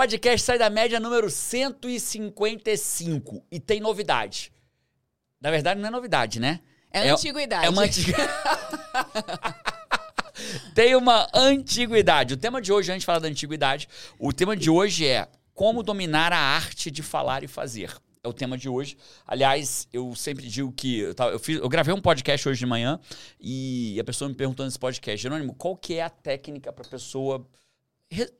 podcast sai da média número 155 e tem novidade. Na verdade, não é novidade, né? É, É- antiguidade. É uma antiga... Tem uma antiguidade. O tema de hoje, antes de falar da antiguidade, o tema de hoje é como dominar a arte de falar e fazer. É o tema de hoje. Aliás, eu sempre digo que. Eu, fiz- eu gravei um podcast hoje de manhã e a pessoa me perguntou nesse podcast, Jerônimo, qual que é a técnica para a pessoa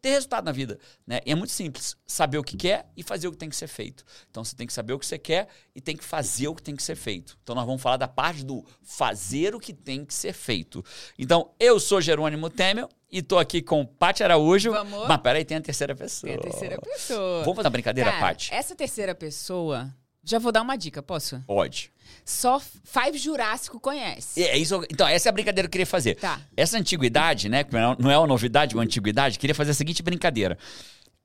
ter resultado na vida, né? E é muito simples, saber o que quer e fazer o que tem que ser feito. Então você tem que saber o que você quer e tem que fazer o que tem que ser feito. Então nós vamos falar da parte do fazer o que tem que ser feito. Então eu sou Jerônimo Temel e tô aqui com Paty Araújo. Vamos. Mas peraí, tem a terceira pessoa. Tem a terceira pessoa. Vamos fazer uma brincadeira, Cara, Paty? essa terceira pessoa, já vou dar uma dica, posso? Pode. Só Five Jurássico conhece. É isso, então, essa é a brincadeira que eu queria fazer. Tá. Essa antiguidade, né? Não é uma novidade, uma antiguidade, queria fazer a seguinte brincadeira.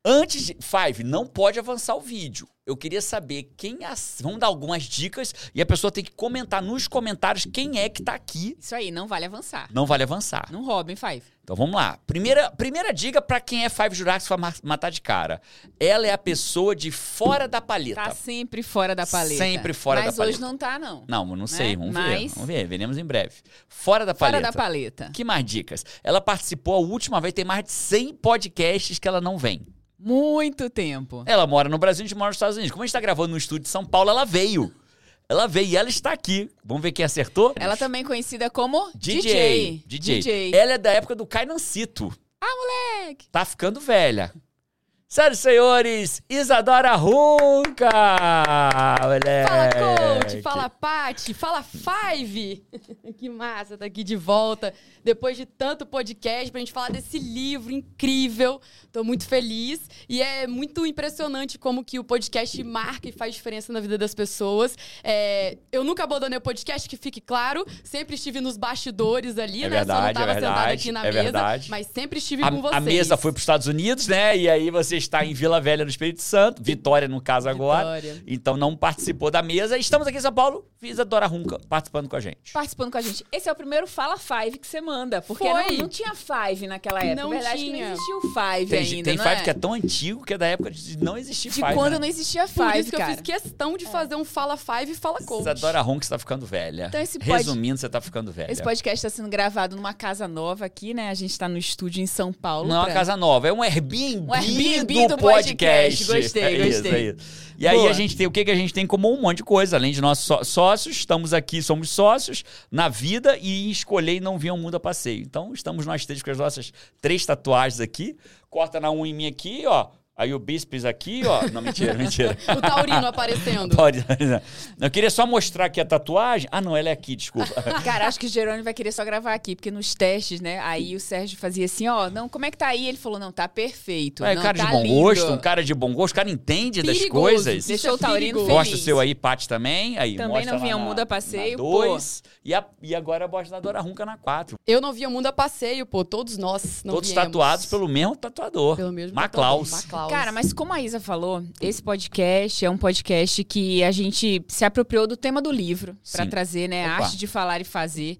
Antes de. Five, não pode avançar o vídeo. Eu queria saber quem. As, vamos dar algumas dicas e a pessoa tem que comentar nos comentários quem é que tá aqui. Isso aí, não vale avançar. Não vale avançar. Não roubem, Five. Então vamos lá. Primeira, primeira dica pra quem é Five Jurassic pra ma- matar de cara. Ela é a pessoa de fora da palheta. Tá sempre fora da paleta. Sempre fora Mas da paleta. hoje não tá, não. Não, não sei, Né? vamos Mas- ver. Vamos ver, veremos em breve. Fora da Fora paleta. da paleta. Que mais dicas? Ela participou a última vez, tem mais de 100 podcasts que ela não vem. Muito tempo. Ela mora no Brasil, a gente mora nos Estados Unidos. Como a gente tá gravando no estúdio de São Paulo, ela veio. Ela veio e ela está aqui. Vamos ver quem acertou? Ela também é conhecida como DJ. DJ. DJ. Ela é da época do Cainancito. Ah, moleque! Tá ficando velha. Senhoras e senhores, Isadora Runca! Moleque. Fala, coach! Fala, Pati! Fala, Five! que massa tá aqui de volta. Depois de tanto podcast pra gente falar desse livro incrível. Tô muito feliz. E é muito impressionante como que o podcast marca e faz diferença na vida das pessoas. É, eu nunca abandonei o podcast, que fique claro. Sempre estive nos bastidores ali, É né? Só não verdade, tava é sentada verdade, aqui na é mesa. verdade. Mas sempre estive A, com vocês. a mesa foi para os Estados Unidos, né? E aí você está em Vila Velha, no Espírito Santo. Vitória, no caso, agora. Vitória. Então não participou da mesa. Estamos aqui em São Paulo. Isadora Runca participando com a gente. Participando com a gente. Esse é o primeiro Fala Five que você manda. Porque não, não tinha Five naquela época. Não Na verdade, tinha. não existia o Five Tem, ainda, tem não Five é? que é tão antigo que é da época de não existir De Five. quando né? não existia Por Five, isso que eu cara. fiz questão de fazer um Fala Five e Fala Coach. Isadora Runca está ficando velha. Então esse pod- Resumindo, você está ficando velha. Esse podcast está sendo gravado numa casa nova aqui, né? A gente tá no estúdio em São Paulo. Não é uma pra- casa nova, é um Airbnb, Um Airbnb do, do podcast. podcast. Gostei, É isso, gostei. é isso. E aí Boa. a gente tem o que, que a gente tem em comum? Um monte de coisa. Além de nossos só- sócios, estamos aqui, somos sócios na vida e escolher e não vir ao mundo a passeio. Então estamos nós três com as nossas três tatuagens aqui. Corta na unha em mim aqui, ó. Aí o bíceps aqui, ó. Não, mentira, mentira. O Taurino aparecendo. Pode. Eu queria só mostrar aqui a tatuagem. Ah, não, ela é aqui, desculpa. Cara, acho que o Jerônimo vai querer só gravar aqui, porque nos testes, né? Aí o Sérgio fazia assim, ó, não, como é que tá aí? Ele falou, não, tá perfeito. É, não, cara tá de bom lindo. gosto, um cara de bom gosto, o cara entende das Perigoso. coisas. Deixou o Taurino feliz. Mostra o seu aí, Paty também. Aí, Também mostra não vinha na- mundo a passeio, na pô. dois, E, a, e agora a bostadora Runca na 4. Eu não via mundo a passeio, pô. Todos nós não Todos viemos. tatuados pelo mesmo tatuador. Pelo mesmo Maclaus. tatuador, Maclaus. Cara, mas como a Isa falou, esse podcast é um podcast que a gente se apropriou do tema do livro pra Sim. trazer, né, a arte de falar e fazer,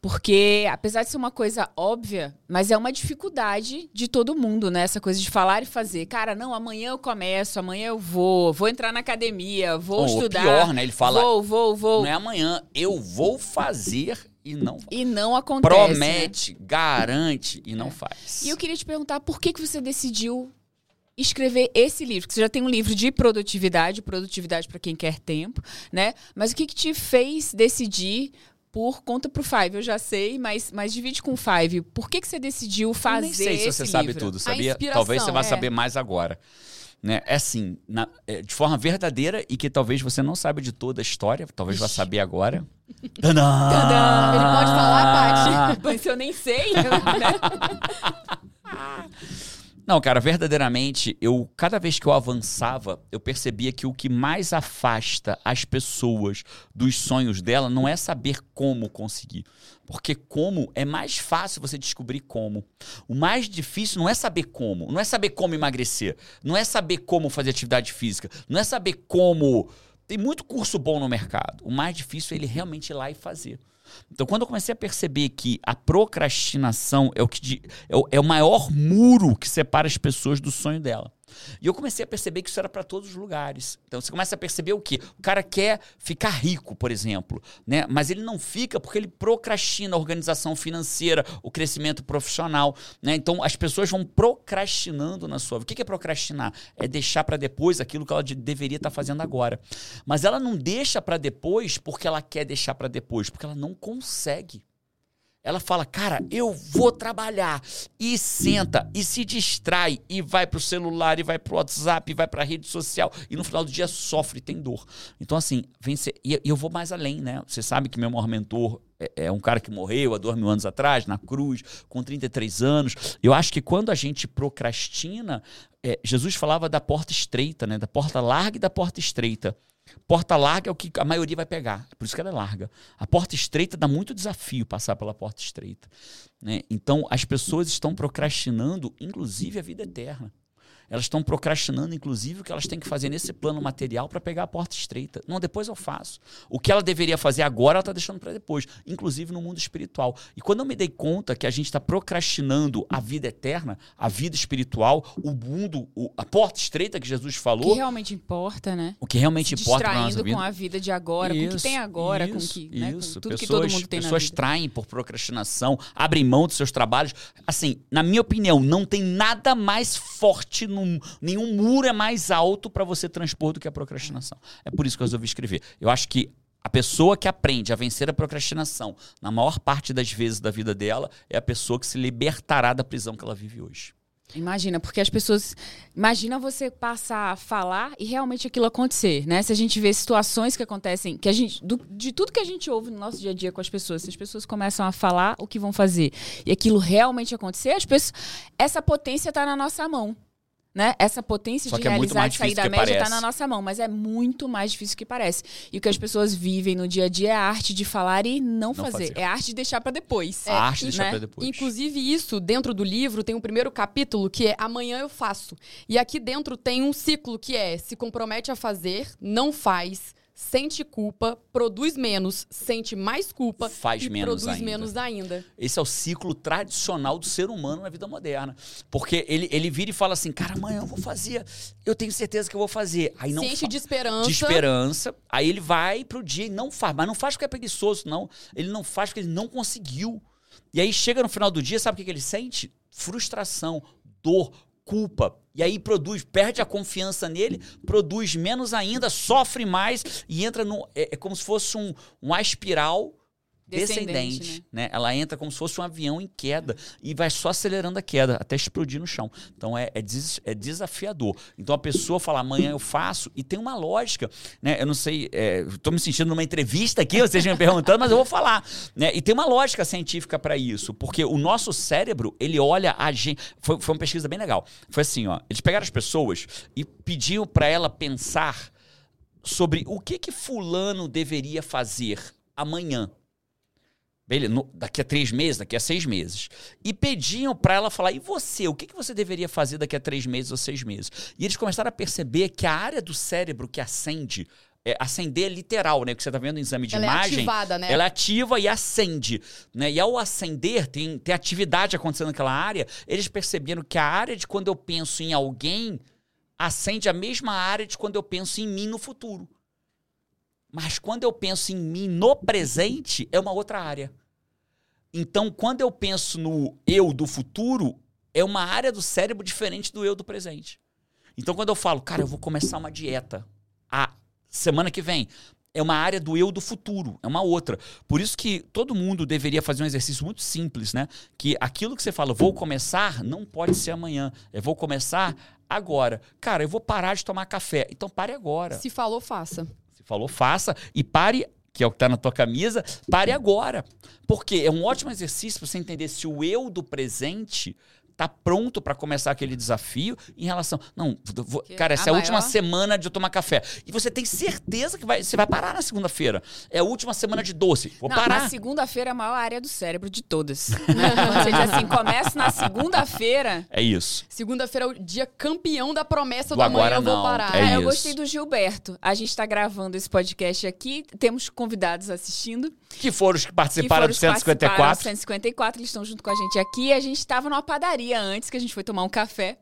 porque apesar de ser uma coisa óbvia, mas é uma dificuldade de todo mundo, né, essa coisa de falar e fazer. Cara, não, amanhã eu começo, amanhã eu vou, vou entrar na academia, vou Ou estudar. pior, né? Ele fala, Vou, vou, vou. não é amanhã, eu vou fazer e não E não acontece. né? Promete, garante e não faz. E eu queria te perguntar por que, que você decidiu escrever esse livro? Que você já tem um livro de produtividade, produtividade para quem quer tempo, né? Mas o que, que te fez decidir por conta pro Five? Eu já sei, mas, mas divide com o Five. Por que, que você decidiu Eu fazer nem sei se esse você sabe livro? tudo, sabia? Talvez você vá é. saber mais agora. Né? É assim, na- é, de forma verdadeira e que talvez você não saiba de toda a história, talvez vá saber agora. Tadã! Tadã! Ele pode falar, Paty. Mas eu nem sei, né? Não, cara, verdadeiramente, eu cada vez que eu avançava, eu percebia que o que mais afasta as pessoas dos sonhos dela não é saber como conseguir. Porque como é mais fácil você descobrir como. O mais difícil não é saber como, não é saber como emagrecer, não é saber como fazer atividade física, não é saber como. Tem muito curso bom no mercado. O mais difícil é ele realmente ir lá e fazer. Então, quando eu comecei a perceber que a procrastinação é o, que é o, é o maior muro que separa as pessoas do sonho dela. E eu comecei a perceber que isso era para todos os lugares. Então você começa a perceber o quê? O cara quer ficar rico, por exemplo, né? Mas ele não fica porque ele procrastina a organização financeira, o crescimento profissional, né? Então as pessoas vão procrastinando na sua vida. O que é procrastinar? É deixar para depois aquilo que ela deveria estar tá fazendo agora. Mas ela não deixa para depois porque ela quer deixar para depois, porque ela não consegue. Ela fala, cara, eu vou trabalhar. E senta, e se distrai, e vai pro celular, e vai pro WhatsApp, e vai pra rede social. E no final do dia sofre, tem dor. Então, assim, vence. E eu vou mais além, né? Você sabe que meu maior mentor é, é um cara que morreu há dois mil anos atrás, na cruz, com 33 anos. Eu acho que quando a gente procrastina, é, Jesus falava da porta estreita, né? Da porta larga e da porta estreita. Porta larga é o que a maioria vai pegar, por isso que ela é larga. A porta estreita dá muito desafio passar pela porta estreita. Né? Então, as pessoas estão procrastinando, inclusive, a vida eterna. Elas estão procrastinando, inclusive, o que elas têm que fazer nesse plano material para pegar a porta estreita. Não, depois eu faço. O que ela deveria fazer agora, ela está deixando para depois, inclusive no mundo espiritual. E quando eu me dei conta que a gente está procrastinando a vida eterna, a vida espiritual, o mundo, o, a porta estreita que Jesus falou. O que realmente importa, né? O que realmente Se importa na nossa vida. com a vida de agora, isso, com o que tem agora, isso, com, que, né, com tudo pessoas, que todo mundo tem Pessoas traem por procrastinação, abrem mão dos seus trabalhos. Assim, na minha opinião, não tem nada mais forte num, nenhum muro é mais alto para você transpor do que a procrastinação. É por isso que eu resolvi escrever. Eu acho que a pessoa que aprende a vencer a procrastinação, na maior parte das vezes da vida dela, é a pessoa que se libertará da prisão que ela vive hoje. Imagina, porque as pessoas. Imagina você passar a falar e realmente aquilo acontecer, né? Se a gente vê situações que acontecem, que a gente. Do, de tudo que a gente ouve no nosso dia a dia com as pessoas, se as pessoas começam a falar o que vão fazer e aquilo realmente acontecer, as pessoas, essa potência está na nossa mão né? Essa potência Só de é realizar e sair da média está na nossa mão, mas é muito mais difícil que parece. E o que as pessoas vivem no dia a dia é a arte de falar e não, não fazer. fazer. É a arte de deixar para depois. É, a arte de deixar né? para depois. Inclusive, isso, dentro do livro, tem um primeiro capítulo que é Amanhã eu faço. E aqui dentro tem um ciclo que é se compromete a fazer, não faz, sente culpa, produz menos, sente mais culpa Faz e menos produz ainda. menos ainda. Esse é o ciclo tradicional do ser humano na vida moderna. Porque ele, ele vira e fala assim, cara, amanhã eu vou fazer, eu tenho certeza que eu vou fazer. Aí não Se enche de esperança. De esperança. Aí ele vai pro dia e não faz. Mas não faz porque é preguiçoso, não. Ele não faz porque ele não conseguiu. E aí chega no final do dia, sabe o que, que ele sente? Frustração, dor, culpa. E aí produz, perde a confiança nele, produz menos ainda, sofre mais e entra no. É, é como se fosse um, uma espiral descendente, descendente né? né? Ela entra como se fosse um avião em queda e vai só acelerando a queda até explodir no chão. Então é, é, des, é desafiador. Então a pessoa fala amanhã eu faço e tem uma lógica, né? Eu não sei, estou é, me sentindo numa entrevista aqui, vocês me perguntando, mas eu vou falar, né? E tem uma lógica científica para isso, porque o nosso cérebro ele olha a gente. Foi, foi uma pesquisa bem legal. Foi assim, ó. Eles pegaram as pessoas e pediam para ela pensar sobre o que que fulano deveria fazer amanhã Beleza, no, daqui a três meses, daqui a seis meses. E pediam para ela falar: e você? O que, que você deveria fazer daqui a três meses ou seis meses? E eles começaram a perceber que a área do cérebro que acende. É, acender é literal, né? Que você está vendo no exame de ela é imagem. É ativada, né? Ela é ativa e acende. Né? E ao acender, tem, tem atividade acontecendo naquela área. Eles perceberam que a área de quando eu penso em alguém acende a mesma área de quando eu penso em mim no futuro. Mas quando eu penso em mim no presente, é uma outra área. Então, quando eu penso no eu do futuro, é uma área do cérebro diferente do eu do presente. Então, quando eu falo, cara, eu vou começar uma dieta a semana que vem, é uma área do eu do futuro, é uma outra. Por isso que todo mundo deveria fazer um exercício muito simples, né? Que aquilo que você fala, vou começar, não pode ser amanhã. Eu vou começar agora. Cara, eu vou parar de tomar café. Então pare agora. Se falou, faça falou, faça e pare, que é o que está na tua camisa, pare agora. Porque é um ótimo exercício para você entender se o eu do presente tá pronto para começar aquele desafio em relação. Não, vou, cara, essa é a maior... última semana de eu tomar café. E você tem certeza que vai, você vai parar na segunda-feira. É a última semana de doce. Vou Não, parar. Na segunda-feira é a maior área do cérebro de todas. Né? Quando você diz assim, começa na segunda-feira. É isso. Segunda-feira é o dia campeão da promessa do, do amanhã eu vou parar. É, é eu gostei do Gilberto. A gente está gravando esse podcast aqui, temos convidados assistindo. Que foram os que participaram que foram do 154. 154, eles estão junto com a gente aqui. A gente estava numa padaria antes, que a gente foi tomar um café.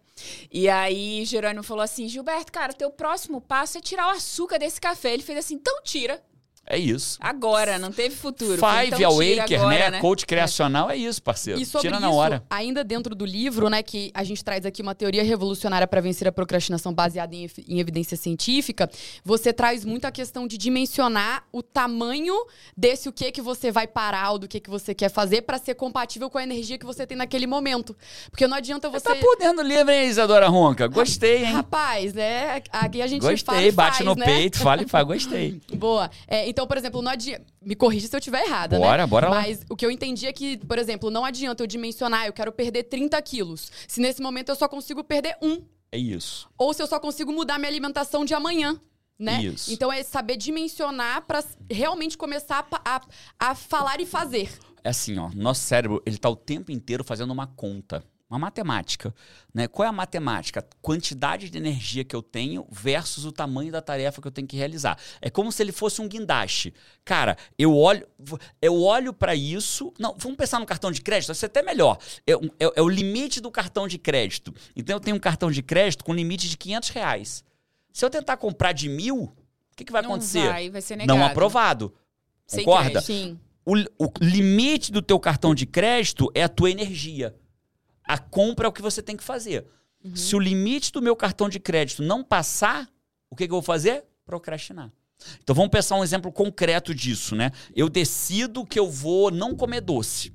E aí Jerônimo falou assim: Gilberto, cara, teu próximo passo é tirar o açúcar desse café. Ele fez assim: então tira. É isso. Agora, não teve futuro. Five então Awaker, agora, né? Coach criacional é isso, parceiro. E sobre Tira na isso, hora. ainda dentro do livro, né, que a gente traz aqui uma teoria revolucionária para vencer a procrastinação baseada em, em evidência científica, você traz muito a questão de dimensionar o tamanho desse o que que você vai parar ou do que que você quer fazer para ser compatível com a energia que você tem naquele momento. Porque não adianta você Tá por dentro do livro, hein, Isadora Ronca? Gostei, hein? Rapaz, né? Aqui a gente fala Gostei, e bate faz, no né? peito, fala e faz, gostei. Boa. É, então, por exemplo, não adianta. Me corrija se eu estiver errada, né? Bora, bora lá. Mas o que eu entendi é que, por exemplo, não adianta eu dimensionar, eu quero perder 30 quilos. Se nesse momento eu só consigo perder um. É isso. Ou se eu só consigo mudar minha alimentação de amanhã. Né? Isso. Então é saber dimensionar para realmente começar a, a, a falar e fazer. É assim, ó, nosso cérebro, ele tá o tempo inteiro fazendo uma conta, uma matemática, né? Qual é a matemática? Quantidade de energia que eu tenho versus o tamanho da tarefa que eu tenho que realizar. É como se ele fosse um guindaste. Cara, eu olho, eu olho para isso. Não, vamos pensar no cartão de crédito, vai ser até melhor. É, é- é o limite do cartão de crédito. Então eu tenho um cartão de crédito com limite de 500 reais. Se eu tentar comprar de mil, o que, que vai Não acontecer? vai, vai ser negado. Não aprovado. Sem Concorda? crédito. Sim. O, o limite do teu cartão de crédito é a tua energia. A compra é o que você tem que fazer. Se o limite do meu cartão de crédito não passar, o que, que eu vou fazer? Procrastinar. Então vamos pensar um exemplo concreto disso, né? Eu decido que eu vou não comer doce.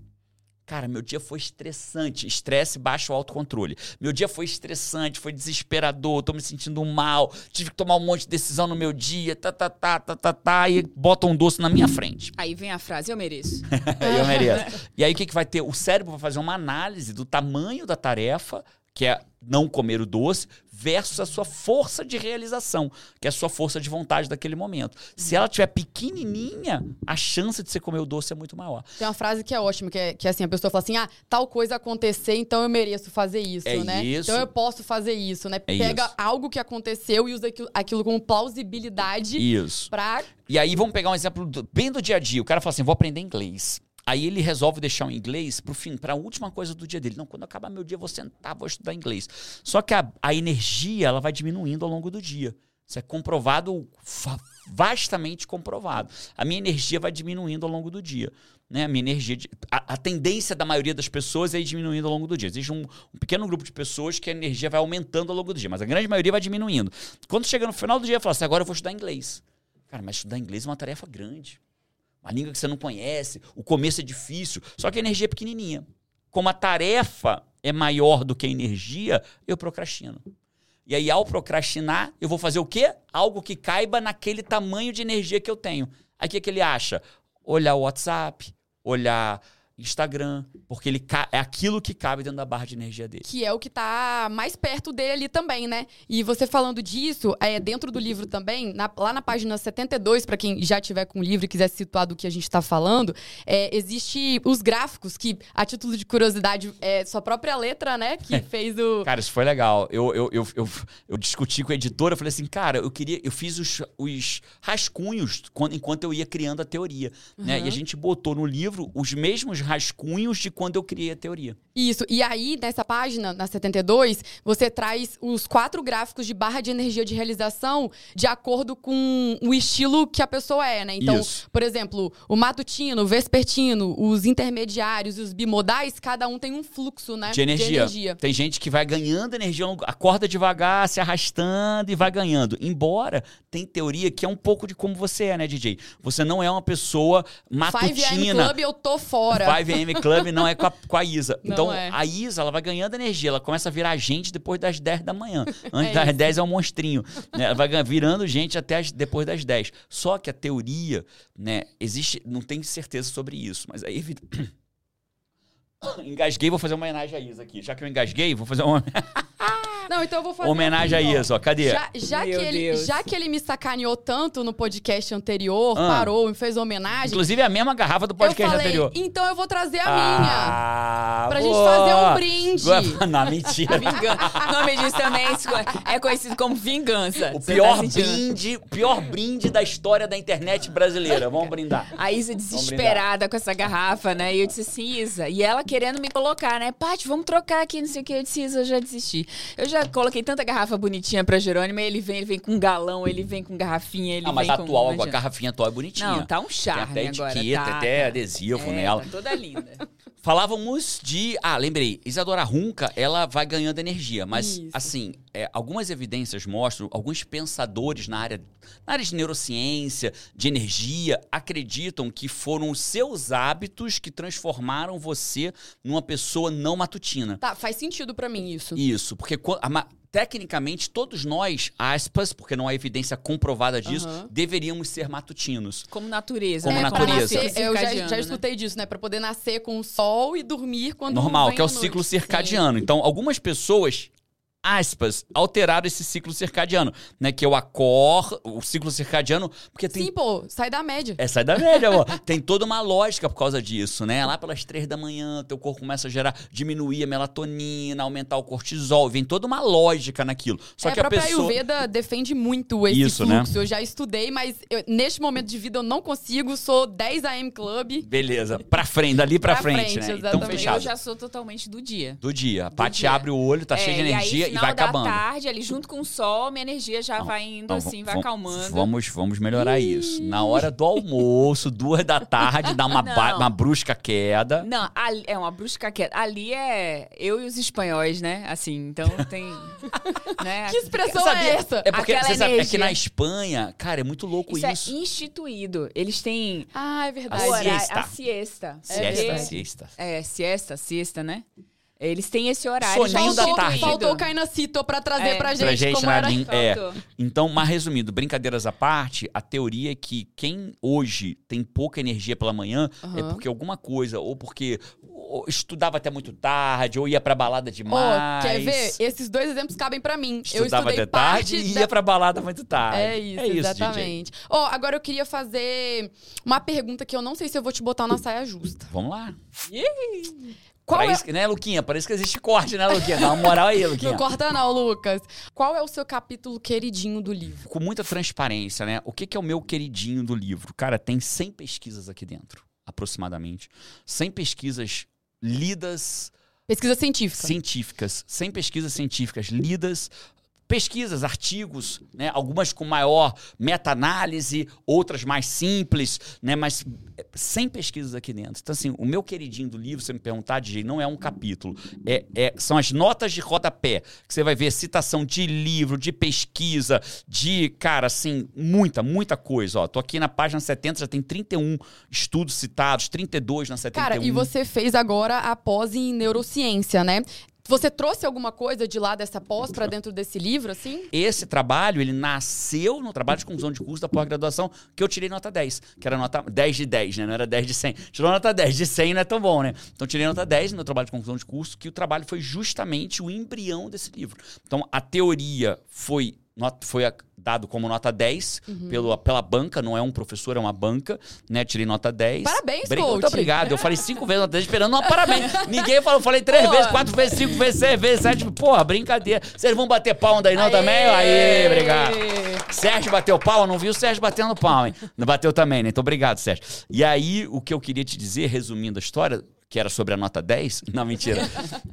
Cara, meu dia foi estressante. Estresse baixa o autocontrole. Meu dia foi estressante, foi desesperador, tô me sentindo mal, tive que tomar um monte de decisão no meu dia, tá, tá, tá, tá, tá, tá, e botam um doce na minha frente. Aí vem a frase, eu mereço. eu mereço. E aí o que, que vai ter? O cérebro vai fazer uma análise do tamanho da tarefa, que é não comer o doce, versus a sua força de realização, que é a sua força de vontade daquele momento. Se ela tiver pequenininha, a chance de você comer o doce é muito maior. Tem uma frase que é ótima, que é, que é assim, a pessoa fala assim, ah, tal coisa acontecer, então eu mereço fazer isso, É né? isso. Então eu posso fazer isso, né? É Pega isso. algo que aconteceu e usa aquilo, aquilo como plausibilidade Isso. pra... E aí vamos pegar um exemplo do- bem do dia a dia. O cara fala assim: vou aprender inglês. Aí ele resolve deixar o inglês pro fim, para a última coisa do dia dele. Não, quando acabar meu dia, eu vou sentar, vou estudar inglês. Só que a, a energia ela vai diminuindo ao longo do dia. Isso é comprovado, vastamente comprovado. A minha energia vai diminuindo ao longo do dia. Né? A minha energia. a, a tendência da maioria das pessoas é ir diminuindo ao longo do dia. Existe um, um pequeno grupo de pessoas que a energia vai aumentando ao longo do dia, mas a grande maioria vai diminuindo. Quando chega no final do dia, fala assim: agora eu vou estudar inglês. Cara, mas estudar inglês é uma tarefa grande. Uma língua que você não conhece, o começo é difícil, só que a energia é pequenininha. Como a tarefa é maior do que a energia, eu procrastino. E aí, ao procrastinar, eu vou fazer o quê? Algo que caiba naquele tamanho de energia que eu tenho. Aí o que, que ele acha? Olhar o WhatsApp, olhar Instagram, porque ele é aquilo que cabe dentro da barra de energia dele. que é o que tá mais perto dele ali também, né? E você falando disso, é, dentro do livro também, na- lá na página 72, para quem já tiver com o livro e quiser se situar do que a gente tá falando, é, existe os gráficos que, a título de curiosidade, é sua própria letra, né? Que fez o. Cara, isso foi legal. Eu, eu, eu, eu, eu discuti com a editora, falei assim, cara, eu queria. Eu fiz os, os rascunhos quando, enquanto eu ia criando a teoria. Né? E a gente botou no livro os mesmos rascunhos de quando eu criei a teoria. Isso. E aí, nessa página, na 72, você traz os quatro gráficos de barra de energia de realização de acordo com o estilo que a pessoa é, né? Então, Isso. por exemplo, o matutino, o vespertino, os intermediários e os bimodais, cada um tem um fluxo, né? De energia. Tem gente que vai ganhando energia, acorda devagar, se arrastando e vai ganhando. Embora tem teoria que é um pouco de como você é, né, DJ? Você não é uma pessoa 5 matutina. Club, eu tô fora. 5am Club não é com a, com a Isa. Não então, é. a Isa, ela vai ganhando energia. Ela começa a virar gente depois das 10 da manhã. Antes É das isso. 10 é um monstrinho. né? Ela vai virando gente até as- depois das 10. Só que a teoria, né, existe... Não tem certeza sobre isso, mas aí... Engasguei, vou fazer uma homenagem à Isa aqui. Já que eu engasguei, vou fazer uma... Não, então eu vou fazer. Homenagem a assim, ó. isso, ó. Cadê? Já, já que ele, Deus. já que ele me sacaneou tanto no podcast anterior, Ah. parou, me fez homenagem. Inclusive é a mesma garrafa do eu podcast falei, anterior. então eu vou trazer a minha. Ah, Pra gente boa. fazer um brinde. Não, mentira. Vingança. O nome disso também é conhecido como vingança. O pior tá brinde, pior brinde da história da internet brasileira. Vamos brindar. A Isa desesperada com essa garrafa, né? E eu disse assim, Isa. E ela querendo me colocar, né? Paty, vamos trocar aqui, não sei o que. Eu disse, Isa, eu já desisti. Eu já coloquei tanta garrafa bonitinha pra Jerônimo. Ele vem, ele vem com galão, ele vem com garrafinha, ele Ah, mas vem a com... atual, a garrafinha atual é bonitinha. Não, tá um Tem charme até agora. etiqueta, tá, até tá. adesivo É, nela. Tá toda linda. Falávamos de. Ah, lembrei. Isadora Runca, ela vai ganhando energia. Mas, Isso. assim, é, algumas evidências mostram, alguns pensadores na área, na área de neurociência, de energia, acreditam que foram os seus hábitos que transformaram você numa pessoa não matutina. Tá, faz sentido pra mim isso. Isso, porque a tecnicamente todos nós, aspas, porque não há evidência comprovada disso, Aham. deveríamos ser matutinos. Como natureza, Como né? é, natureza. nascer, eu já, já né? escutei disso, né? Pra poder nascer com o sol e dormir quando Normal, que é o a noite. ciclo circadiano. Então, algumas pessoas, aspas, alteraram esse ciclo circadiano, né? Que eu acordo, o ciclo circadiano, porque tem Sim, pô, sai da média. É, sai da média, ó. Tem toda uma lógica por causa disso, né? Lá pelas três da manhã, teu corpo começa a gerar, diminuir a melatonina, aumentar o cortisol. Vem toda uma lógica naquilo. Só é, que a própria pessoa. Ayurveda defende muito esse Isso, né? fluxo. Eu já estudei, mas eu- neste momento de vida eu não consigo. Sou 10 AM Club. Beleza, pra frente, dali pra, Pra frente, frente, né? Então exatamente. fechado. Eu já sou totalmente do dia. Do dia. A Paty abre o olho, tá cheio de É, energia final vai da acabando. tarde, ali junto com o sol, minha energia já Não, vai indo Então, assim, vai acalmando. Vamos, vamos melhorar isso. Na hora do almoço, duas da tarde, dá uma, ba- Não. uma brusca queda. Não, ali, é uma brusca quieta. Ali é eu e os espanhóis, né? Assim, então tem. né? Que expressão Sabia? é essa? É porque você sabe, é que na Espanha, cara, é muito louco Isso, isso. é instituído. Eles têm Ah, é verdade. A siesta. a siesta. Siesta, É, siesta. é, siesta, siesta, né? Eles têm esse horário. Soninho já da faltou, tarde. faltou o Cainacito pra trazer É. pra gente, Pra gente como era. É. Então, mas resumindo, brincadeiras à parte, a teoria é que quem hoje tem pouca energia pela manhã é Aham. porque alguma coisa, ou porque ou estudava até muito tarde, ou ia pra balada demais. quer ver? Esses dois exemplos cabem pra mim. eu Estudava estudei até tarde parte e da ia pra balada muito tarde. É isso, DJ. exatamente. Ó, agora eu queria fazer uma pergunta que eu não sei se eu vou te botar na saia justa. Vamos lá. Qual é... isso, né, Luquinha? Parece que existe corte, né, Luquinha? Dá uma moral aí, Luquinha. Não corta não, Lucas. Qual é o seu capítulo queridinho do livro? com muita transparência, né? O que, que é o meu queridinho do livro? Cara, tem 100 pesquisas aqui dentro, aproximadamente. 100 pesquisas lidas, Pesquisa científica. científicas. 100 pesquisas científicas lidas. Pesquisas, artigos, né? Algumas com maior meta-análise, outras mais simples, né? Mas é, 100 pesquisas aqui dentro. Então, assim, o meu queridinho do livro, se você me perguntar, DJ, não é um capítulo. É, é- são as notas de rodapé, que você vai ver citação de livro, de pesquisa, de, cara, assim, muita, muita coisa. Ó, tô aqui na página 70, já tem 31 estudos citados, 32 na 71. Cara, e você fez agora a pós em neurociência, né? Você trouxe alguma coisa de lá dessa pós pra dentro desse livro, assim? Esse trabalho, ele nasceu no trabalho de conclusão de curso da pós-graduação, que eu tirei nota 10, que era nota 10 de 10, né? Não era 10 de 100. Tirou nota 10, de 100 não é tão bom, né? Então tirei nota 10 no trabalho de conclusão de curso, que o trabalho foi justamente o embrião desse livro. Então a teoria foi, foi a- dado como nota 10 Uhum. pelo, pela banca, não é um professor, é uma banca, né? Tirei nota 10. Parabéns, Bri- coach. Muito obrigado. Eu falei cinco vezes nota 10 esperando uma parabéns. Ninguém falou, eu falei três vezes, quatro vezes, cinco vezes, seis vezes, sete. Porra, brincadeira. Vocês vão bater palma daí não Aê! também? Aê, obrigado. Sérgio bateu palma, não vi o Sérgio batendo palma, hein? Não bateu também, né? Então, obrigado, Sérgio. E aí, o que eu queria te dizer, resumindo a história, que era sobre a nota 10, não, mentira,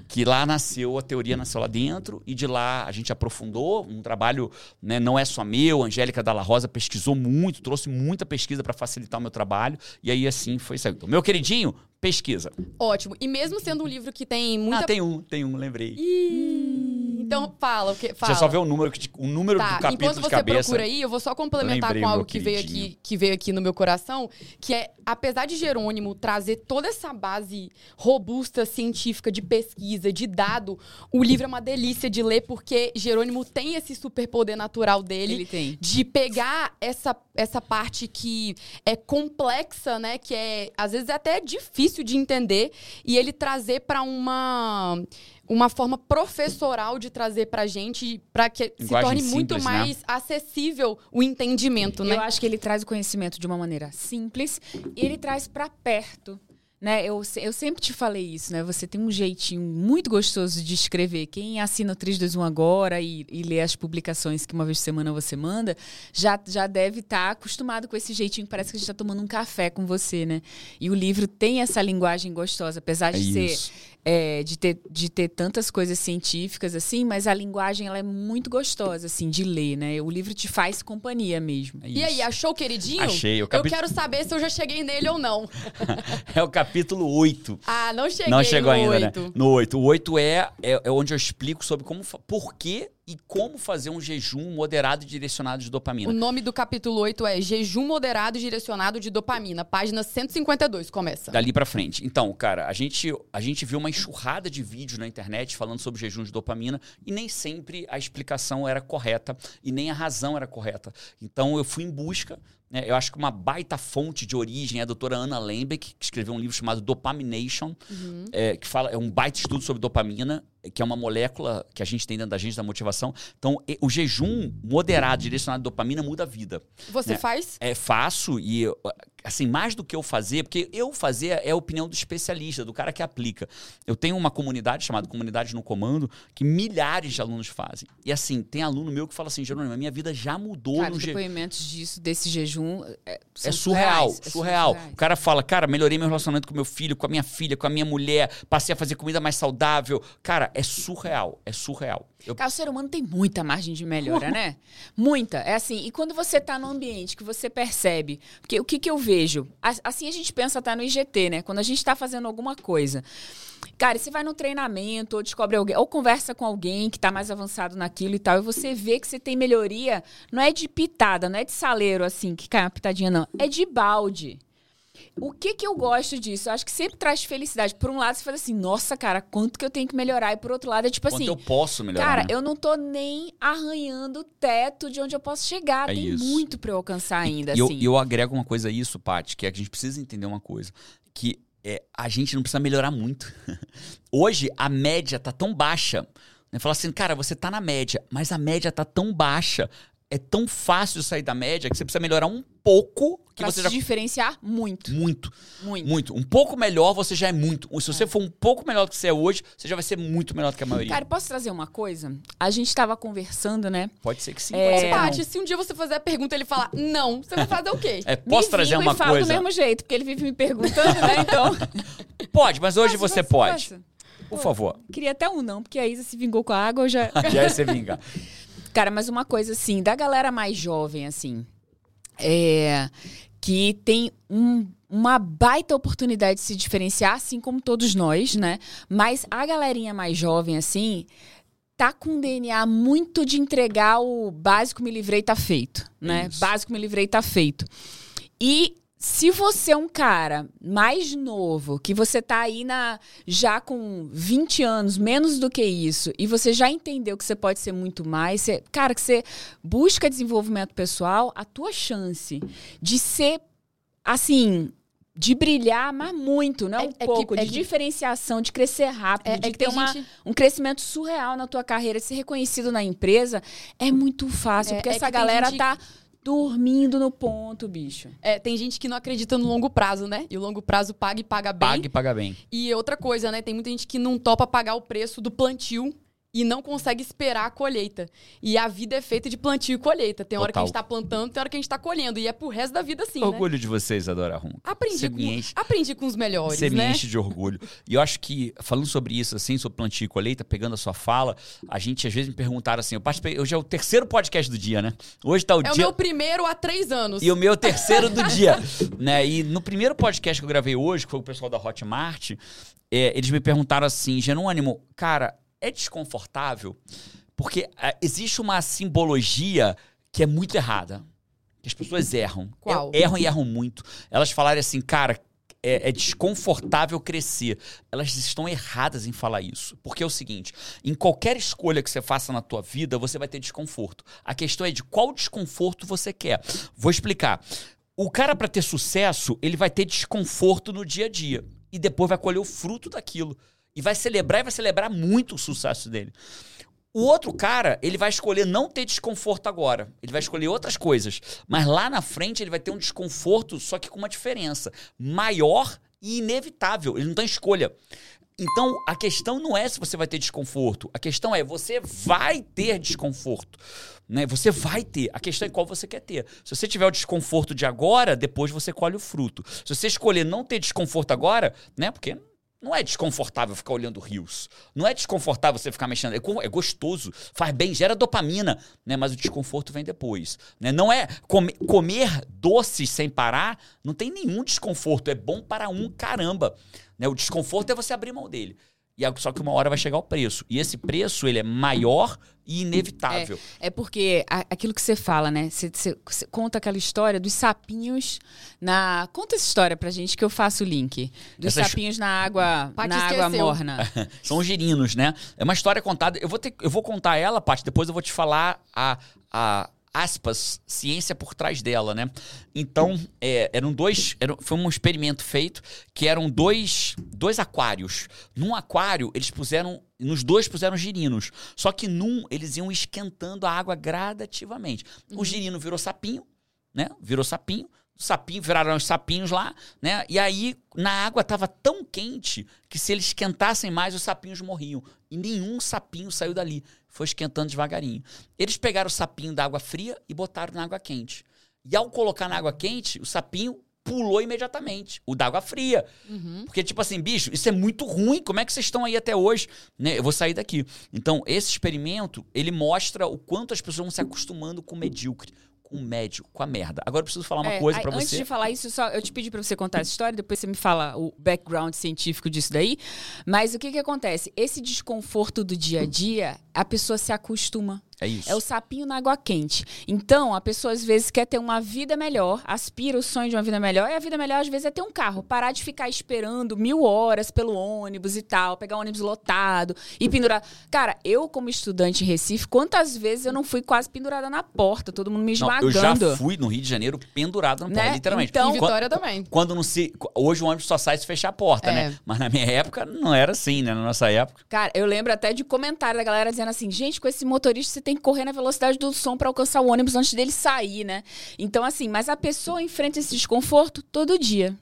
que lá nasceu, a teoria nasceu lá dentro, e de lá a gente aprofundou, um trabalho, né, não é só meu, Angélica Dalla Rosa pesquisou muito, trouxe muita pesquisa para facilitar o meu trabalho, e aí assim foi isso. Então, meu queridinho, pesquisa. Ótimo. E mesmo sendo um livro que tem muita... Ah, tem um, tem um, lembrei. Ih, Então, fala o que... Fala. Você só vê o número, o número Tá, do capítulo enquanto de você cabeça. procura aí, eu vou só complementar Lembrei com algo que veio, aqui, que veio aqui no meu coração, que é, apesar de Jerônimo trazer toda essa base robusta, científica, de pesquisa, de dado, o livro é uma delícia de ler, porque Jerônimo tem esse superpoder natural dele. Ele tem. De pegar essa, essa parte que é complexa, né? Que é, às vezes, até difícil de entender, e ele trazer para uma uma forma professoral de trazer pra gente, pra que Linguagem se torne muito simples, né? mais acessível o entendimento, né? Eu acho que ele traz o conhecimento de uma maneira simples e ele traz pra perto. Né, eu, eu sempre te falei isso, né? Você tem um jeitinho muito gostoso de escrever. Quem assina o 321 agora e, e lê as publicações que uma vez por semana você manda, já, já deve estar acostumado com esse jeitinho. Parece que a gente está tomando um café com você, né? E o livro tem essa linguagem gostosa, apesar É de ser isso. É, de, ter, de ter tantas coisas científicas, assim, mas a linguagem ela é muito gostosa, assim, de ler, né? O livro te faz companhia mesmo. É E aí, achou queridinho? Achei. O Eu capi- quero saber se eu já cheguei nele ou não. É o capítulo 8. Ah, não cheguei Não chegou no ainda, oito. né? No 8. O 8 é, é, é onde eu explico sobre como, por que e como fazer um jejum moderado e direcionado de dopamina. O nome do capítulo 8 é Jejum Moderado e Direcionado de Dopamina. Página 152, começa. Dali pra frente. Então, cara, a gente, a gente viu uma enxurrada de vídeos na internet falando sobre jejum de dopamina e nem sempre a explicação era correta e nem a razão era correta. Então, eu fui em busca. Né, eu acho que uma baita fonte de origem é a doutora Anna Lembeck, que escreveu um livro chamado Dopamination, é, que fala, é um baita estudo sobre dopamina, que é uma molécula que a gente tem dentro da gente da motivação. Então, o jejum moderado, direcionado à dopamina, muda a vida. Você né? faz? É, faço e, eu, assim, mais do que eu fazer, porque eu fazer é a opinião do especialista, do cara que aplica. Eu tenho uma comunidade chamada Comunidade no Comando, que milhares de alunos fazem. E assim, tem aluno meu que fala assim, Jerônimo, a minha vida já mudou Cara, no os jejum. depoimento disso, desse jejum é, É surreal, surreais, é surreal. O cara fala, cara, melhorei meu relacionamento com meu filho, com a minha filha, com a minha mulher, passei a fazer comida mais saudável. Cara, é surreal, é surreal. Eu- Cara, o ser humano tem muita margem de melhora, né? Muita. É assim, e quando você tá no ambiente que você percebe, porque o que que eu vejo? Assim a gente pensa tá no IGT, né? Quando a gente tá fazendo alguma coisa. Cara, e você vai no treinamento, ou descobre alguém, ou conversa com alguém que tá mais avançado naquilo e tal, e você vê que você tem melhoria, não é de pitada, não é de saleiro assim, que cai uma pitadinha, não. É de balde. O que que eu gosto disso? Eu acho que sempre traz felicidade. Por um lado, você fala assim, nossa, cara, quanto que eu tenho que melhorar? E por outro lado, é tipo Quanto assim, eu posso melhorar? Cara, né? eu não tô nem arranhando o teto de onde eu posso chegar. É Tem isso. muito pra eu alcançar ainda, E eu, assim. e eu agrego uma coisa a isso, Paty, que é que a gente precisa entender uma coisa. Que é, a gente não precisa melhorar muito. Hoje, a média tá tão baixa. Né? Fala assim, cara, você tá na média, mas a média tá tão baixa. É tão fácil sair da média que você precisa melhorar um pouco que pra você se já. diferenciar muito, Muito, muito. muito. Um pouco melhor, você já é muito. Se você for um pouco melhor do que você é hoje, você já vai ser muito melhor do que a maioria. Cara, posso trazer uma coisa? A gente tava conversando, né? pode ser que sim, É. pode ser se um dia você fazer a pergunta e ele falar não, você vai fazer o quê? É, posso me trazer uma e falo coisa? do mesmo jeito, porque ele vive me perguntando, né? Então. Pode, mas hoje você pode. Por favor. Queria até um não, porque a Isa se vingou com a água, eu já. Já é você vingar. Cara, mas uma coisa assim, da galera mais jovem, assim, é que tem um- uma baita oportunidade de se diferenciar, assim como todos nós, né? Mas a galerinha mais jovem, assim, tá com um DNA muito de entregar o básico me livrei tá feito, né? Isso. Básico me livrei tá feito. E se você é um cara mais novo, que você tá aí na já com 20 anos, menos do que isso, e você já entendeu que você pode ser muito mais, você- cara, que você busca desenvolvimento pessoal, a tua chance de ser assim, de brilhar, mas muito, não é É- um é que- pouco, é de que- diferenciação, de crescer rápido, É, de é que ter uma, gente- um crescimento surreal na tua carreira, de ser reconhecido na empresa, é muito fácil, É- porque essa galera gente- tá dormindo no ponto, bicho. É, tem gente que não acredita no longo prazo, né? E o longo prazo paga e paga bem. Pague e paga bem. E outra coisa, né? Tem muita gente que não topa pagar o preço do plantio e não consegue esperar a colheita. E a vida é feita de plantio e colheita. Tem hora que a Total. gente tá plantando, tem hora que a gente tá colhendo. E é pro resto da vida assim, né? orgulho de vocês, Adora Rum. Aprendi com, me aprendi com os melhores, Você me né? enche de orgulho. E eu acho que, falando sobre isso, assim, sobre plantio e colheita, pegando a sua fala, a gente às vezes me perguntaram assim, eu participei, hoje é o terceiro podcast do dia, né? Hoje tá o É o dia... meu primeiro há três anos. E o meu terceiro do dia, né? E no primeiro podcast que eu gravei hoje, que foi o pessoal da Hotmart, é, eles me perguntaram assim, Jerônimo, cara, é desconfortável? Porque ah, existe uma simbologia que é muito errada. Que as pessoas erram. Qual? Erram e erram muito. Elas falarem assim, cara, é, é desconfortável crescer. Elas estão erradas em falar isso. Porque é o seguinte, em qualquer escolha que você faça na tua vida, você vai ter desconforto. A questão é de qual desconforto você quer. Vou explicar. O cara, para ter sucesso, ele vai ter desconforto no dia a dia. E depois vai colher o fruto daquilo. E vai celebrar e vai celebrar muito o sucesso dele. O outro cara, ele vai escolher não ter desconforto agora. Ele vai escolher outras coisas. Mas lá na frente ele vai ter um desconforto, só que com uma diferença. Maior e inevitável. Ele não tem escolha. Então, a questão não é se você vai ter desconforto. A questão é, você vai ter desconforto. Né? Você vai ter. A questão é qual você quer ter. Se você tiver o desconforto de agora, depois você colhe o fruto. Se você escolher não ter desconforto agora, né? Porque não é desconfortável ficar olhando rios. Não é desconfortável você ficar mexendo. É, é gostoso, faz bem, gera dopamina, né? Mas o desconforto vem depois. Né? Não é comer, doces sem parar, não tem nenhum desconforto. É bom para um caramba. Né? O desconforto é você abrir mão dele. E só que uma hora vai chegar o preço. E esse preço, ele é maior e inevitável. É, é porque a, aquilo que você fala, né? Você, você, você, conta aquela história dos sapinhos na... Conta essa história pra gente que eu faço o link. Dos Essas... sapinhos na água, na água morna. São os girinos, né? É uma história contada... Eu vou, ter, eu vou contar ela, Paty, depois eu vou te falar a, a, aspas, ciência por trás dela, né? Então, é, eram dois. Era, foi um experimento feito que eram dois, dois aquários. Num aquário, eles puseram. Nos dois puseram girinos. Só que num, eles iam esquentando a água gradativamente. Uhum. O girino virou sapinho, né? Virou sapinho. Sapinho, viraram os sapinhos lá, né? E aí, na água estava tão quente que se eles esquentassem mais, os sapinhos morriam. E nenhum sapinho saiu dali foi esquentando devagarinho. Eles pegaram o sapinho da água fria e botaram na água quente. E ao colocar na água quente, o sapinho pulou imediatamente. O da água fria. Uhum. Porque, tipo assim, bicho, isso é muito ruim. Como é que vocês estão aí até hoje? Né? Eu vou sair daqui. Então, esse experimento, ele mostra o quanto as pessoas vão se acostumando com o medíocre com o médio, com a merda. Agora eu preciso falar uma é, coisa para você. Antes de falar isso, só eu te pedi para você contar essa história, depois você me fala o background científico disso daí. Mas o que que acontece? Esse desconforto do dia a dia, a pessoa se acostuma. É isso. É o sapinho na água quente. Então, a pessoa às vezes quer ter uma vida melhor, aspira o sonho de uma vida melhor, e a vida melhor às vezes é ter um carro. Parar de ficar esperando mil horas pelo ônibus e tal, pegar um ônibus lotado e pendurar. Cara, eu, como estudante em Recife, quantas vezes eu não fui quase pendurada na porta, todo mundo me esmagando. Não, eu já fui no Rio de Janeiro pendurado na porta, né? literalmente. Então, em Vitória quando, também. Quando não se. Hoje o ônibus só sai se fechar a porta, né? é. né? Mas na minha época não era assim, né? Na nossa época. Cara, eu lembro até de comentário da galera dizendo assim: gente, com esse motorista você tem que correr na velocidade velocidade do som para alcançar o ônibus antes dele sair, né? Então, assim, mas a pessoa enfrenta esse desconforto todo dia.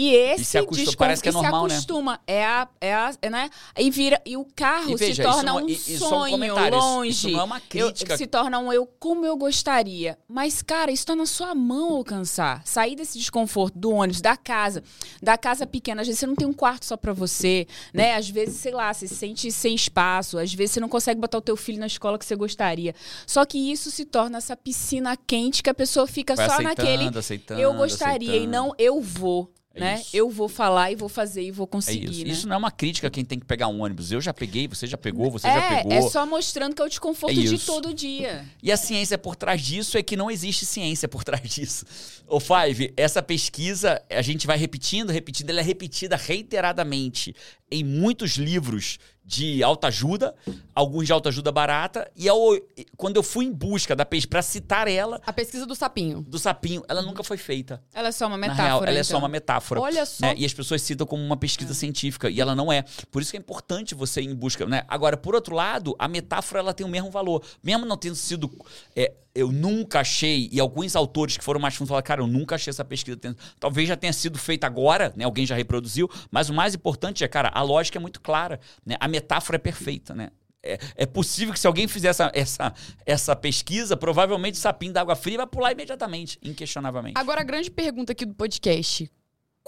E esse e se acostuma, parece que é normal, se acostuma. Né? É a, é a, é, né? E vira e o carro e veja, se torna um sonho um longe. Isso não é uma crítica. Eu, se torna um eu como eu gostaria. Mas cara, isso está na sua mão alcançar. Sair desse desconforto do ônibus, da casa, da casa pequena. Às vezes você não tem um quarto só para você, né? Às vezes, sei lá, você se sente sem espaço. Às vezes você não consegue botar o teu filho na escola que você gostaria. Só que isso se torna essa piscina quente que a pessoa fica Vai só naquele aceitando, eu gostaria aceitando. e não eu vou. É né? Isso. Eu vou falar e vou fazer e vou conseguir. É isso. Né? isso não é uma crítica a quem tem que pegar um ônibus. Eu já peguei, você já pegou, você é, já pegou. É só mostrando que é o desconforto é de todo dia. E a ciência por trás disso é que não existe ciência por trás disso. O Five, essa pesquisa, a gente vai repetindo, repetindo, ela é repetida reiteradamente em muitos livros de autoajuda, alguns de autoajuda barata, e ao, quando eu fui em busca da pesquisa para citar ela, a pesquisa do sapinho. Do sapinho, ela nunca foi feita. Ela é só uma metáfora. Real, ela então. é só então. uma metáfora. Olha só. Né? E as pessoas citam como uma pesquisa é. científica, e ela não é. Por isso que é importante você ir em busca, né? Agora, por outro lado, a metáfora ela tem o mesmo valor, mesmo não tendo sido é, eu nunca achei, e alguns autores que foram mais fundos falaram, cara, eu nunca achei essa pesquisa. Talvez já tenha sido feita agora, né? Alguém já reproduziu, mas o mais importante é, cara, a lógica é muito clara, né? A metáfora é perfeita, né? É, é possível que se alguém fizer essa, essa, essa pesquisa, provavelmente o sapinho da água fria vai pular imediatamente, inquestionavelmente. Agora, a grande pergunta aqui do podcast: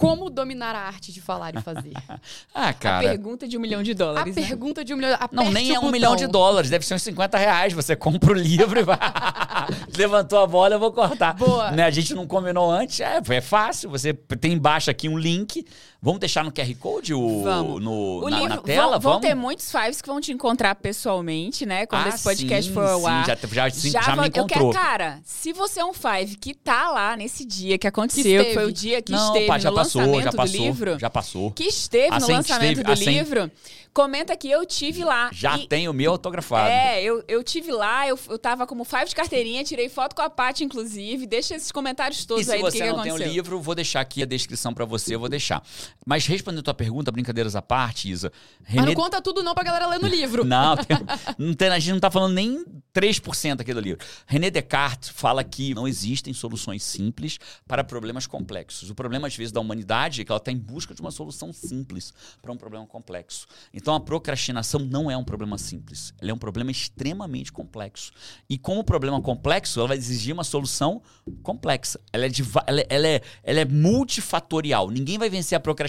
como dominar a arte de falar e fazer? ah, cara. A pergunta de um milhão de dólares. A né? pergunta de um milhão. Não, nem é um milhão de dólares, deve ser uns 50 reais. Você compra o livro e vai. Levantou a bola, eu vou cortar. Boa. Né? A gente não combinou antes. É, é fácil. Você tem embaixo aqui um link. Vamos deixar no QR Code o, Vamos. No, o na, livro, na tela? Vão, vão ter muitos fives que vão te encontrar pessoalmente, né? Quando ah, esse podcast sim, for ao ar. Já, já, sim, já, já me encontrou. Eu quero, cara, se você é um five que tá lá nesse dia que aconteceu, que foi o dia que não, esteve pá, já no passou, lançamento já passou, do livro. Já passou. Que esteve no lançamento esteve, do livro. Comenta que eu tive lá. Já e, tem o meu autografado. É, eu, eu tive lá, eu, eu tava como five de carteirinha, tirei foto com a Paty, inclusive. Deixa esses comentários todos e aí do que, que aconteceu. Se você não tem o livro, vou deixar aqui a descrição para você, eu vou deixar. Mas respondendo a tua pergunta, brincadeiras à parte, Isa. Mas não conta tudo não pra galera ler no livro. Não, não tem- a gente não tá falando nem 3% aqui do livro. René Descartes fala que não existem soluções simples para problemas complexos. O problema, às vezes, da humanidade é que ela está em busca de uma solução simples para um problema complexo. Então, a procrastinação não é um problema simples. Ela é um problema extremamente complexo. E como problema complexo, ela vai exigir uma solução complexa. Ela é, de ela é- ela é- ela é multifatorial. Ninguém vai vencer a procrastinação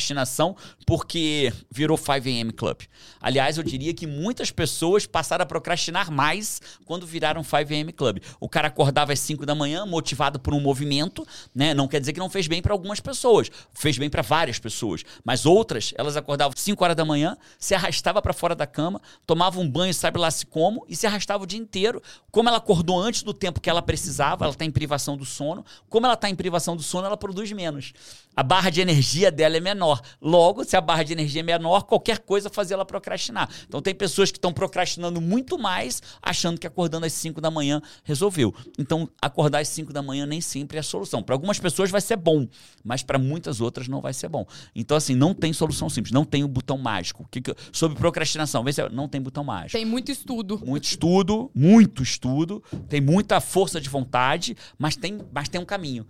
porque virou 5am Club. Aliás, eu diria que muitas pessoas passaram a procrastinar mais quando viraram 5am Club. O cara acordava às 5 da manhã, motivado por um movimento, né? Não quer dizer que não fez bem para algumas pessoas, fez bem para várias pessoas, mas outras, elas acordavam 5 horas da manhã, se arrastava para fora da cama, tomava um banho, sabe lá se como, e se arrastava o dia inteiro. Como ela acordou antes do tempo que ela precisava, ela está em privação do sono. Como ela está em privação do sono, ela produz menos. A barra de energia dela é menor. Logo, se a barra de energia é menor, qualquer coisa faz ela procrastinar. Então tem pessoas que estão procrastinando muito mais, achando que acordando às 5 da manhã resolveu. Então, acordar às 5 da manhã nem sempre é a solução. Para algumas pessoas vai ser bom, mas para muitas outras não vai ser bom. Então, assim, não tem solução simples, não tem o botão mágico. Que que- sobre procrastinação, vê se não tem botão mágico Tem muito estudo. muito estudo, muito estudo, tem muita força de vontade, mas tem, mas tem um caminho.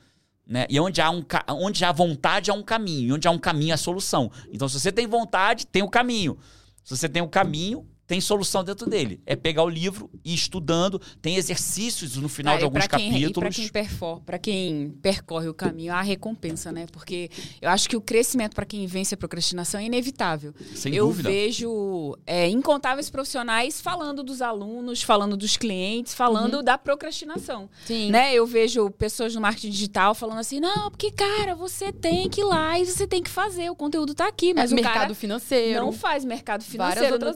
Né? E onde há, um, onde há vontade, há um caminho. E onde há um caminho, há solução. Então, se você tem vontade, tem o caminho. Se você tem o caminho, tem solução dentro dele. É pegar o livro e ir estudando. Tem exercícios no final Ah, de alguns pra quem, E capítulos. para quem, perfor- quem percorre o caminho, há recompensa, né? Porque eu acho que o crescimento para quem vence a procrastinação é inevitável. Sem eu dúvida. vejo é, incontáveis profissionais falando dos alunos, falando dos clientes, falando Uhum. da procrastinação. Sim. Né? Eu vejo pessoas no marketing digital falando assim: não, porque, cara, você tem que ir lá e você tem que fazer, o conteúdo tá aqui. Mas É, o mercado cara financeiro. não faz mercado Várias financeiro, outras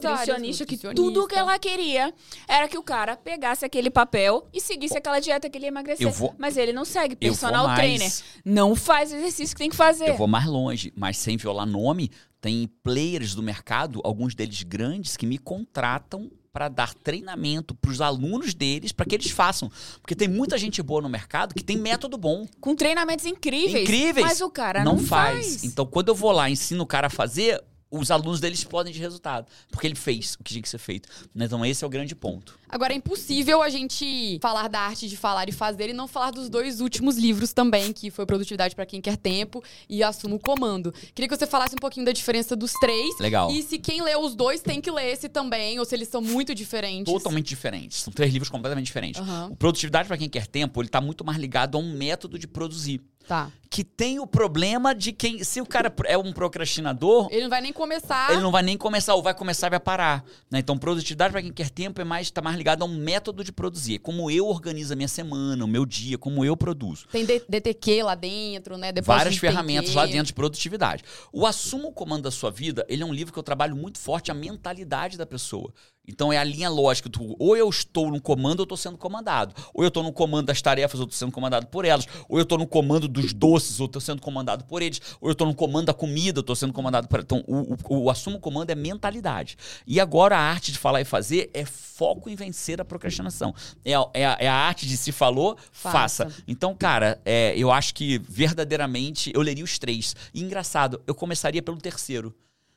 que tudo que ela queria era que o cara pegasse aquele papel e seguisse aquela dieta que ele ia emagrecer. Vou- Mas ele não segue. Personal trainer não faz o exercício que tem que fazer. Eu vou mais longe, mas sem violar nome, tem players do mercado, alguns deles grandes, que me contratam para dar treinamento para os alunos deles, para que eles façam. Porque tem muita gente boa no mercado que tem método bom. Com treinamentos incríveis. Incríveis. Mas o cara não, não, faz. Então, quando eu vou lá e ensino o cara a fazer, os alunos dele explodem de resultado. Porque ele fez o que tinha que ser feito. né? Então, esse é o grande ponto. Agora, é impossível a gente falar da arte de falar e fazer e não falar dos dois últimos livros também, que foi Produtividade para Quem Quer Tempo e Assumo o Comando. Queria que você falasse um pouquinho da diferença dos três. Legal. E se quem lê os dois tem que ler esse também, ou se eles são muito diferentes. Totalmente diferentes. São três livros completamente diferentes. Aham. O Produtividade para quem quer tempo, ele está muito mais ligado a um método de produzir. Tá. Que tem o problema de quem. Se o cara é um procrastinador, Ele não vai nem começar. ele não vai nem começar, ou vai começar e vai parar. né? Então, produtividade para quem quer tempo é mais, tá mais ligado a um método de produzir. Como eu organizo a minha semana, o meu dia, como eu produzo. Tem DTQ lá dentro, né? Depósito Várias ferramentas lá dentro de produtividade. O Assuma o Comando da Sua Vida, ele é um livro que eu trabalho muito forte a mentalidade da pessoa. Então é a linha lógica. do ou eu estou no comando ou eu estou sendo comandado. Ou eu estou no comando das tarefas ou estou sendo comandado por elas. Ou eu estou no comando dos doces ou estou sendo comandado por eles. Ou eu estou no comando da comida ou estou sendo comandado por Então o, o, o Assuma o Comando é mentalidade. E agora a arte de falar e fazer é foco em vencer a procrastinação. É a, é a, é a arte de se falou, faça. Faça. Então, cara, é, eu acho que verdadeiramente eu leria os três. E engraçado, eu começaria pelo terceiro.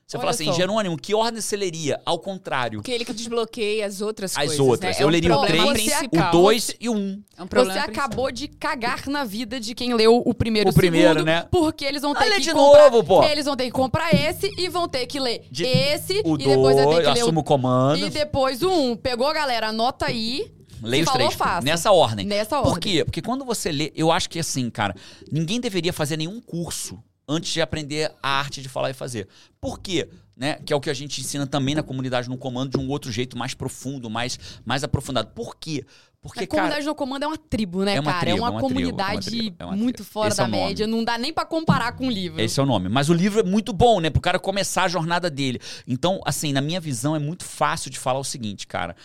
Você Olha fala assim, só. Jerônimo, que ordem você leria? Ao contrário. Porque ele que desbloqueia as outras As coisas. outras. Né? Eu um leria o problema três, principal. O dois e o um. É um Você problema acabou de cagar na vida de quem leu o primeiro O primeiro, segundo, né? Porque eles vão ter lê que de comprar, novo, pô. Eles vão ter que comprar esse e vão ter que ler De- esse O e depois vai ter dois, que ler assumo o comando. e depois o um. Pegou, galera? Anota aí. Leia os falou, três. faça. Nessa ordem. Nessa Por ordem. quê? Porque quando você lê, eu acho que assim, cara, ninguém deveria fazer nenhum curso antes de aprender a arte de falar e fazer. Por quê? Né? Que é o que a gente ensina também na comunidade no comando de um outro jeito mais profundo, mais, mais aprofundado. Por quê? Porque, a cara, comunidade no comando é uma tribo, né, É uma cara? tribo, é uma é uma tribo, é uma comunidade tribo, é uma muito tribo. fora Esse é da nome. média. Não dá nem pra comparar com o livro. Esse é o nome. Mas o livro é muito bom, né? Pro cara começar a jornada dele. Então, assim, na minha visão, é muito fácil de falar o seguinte, cara.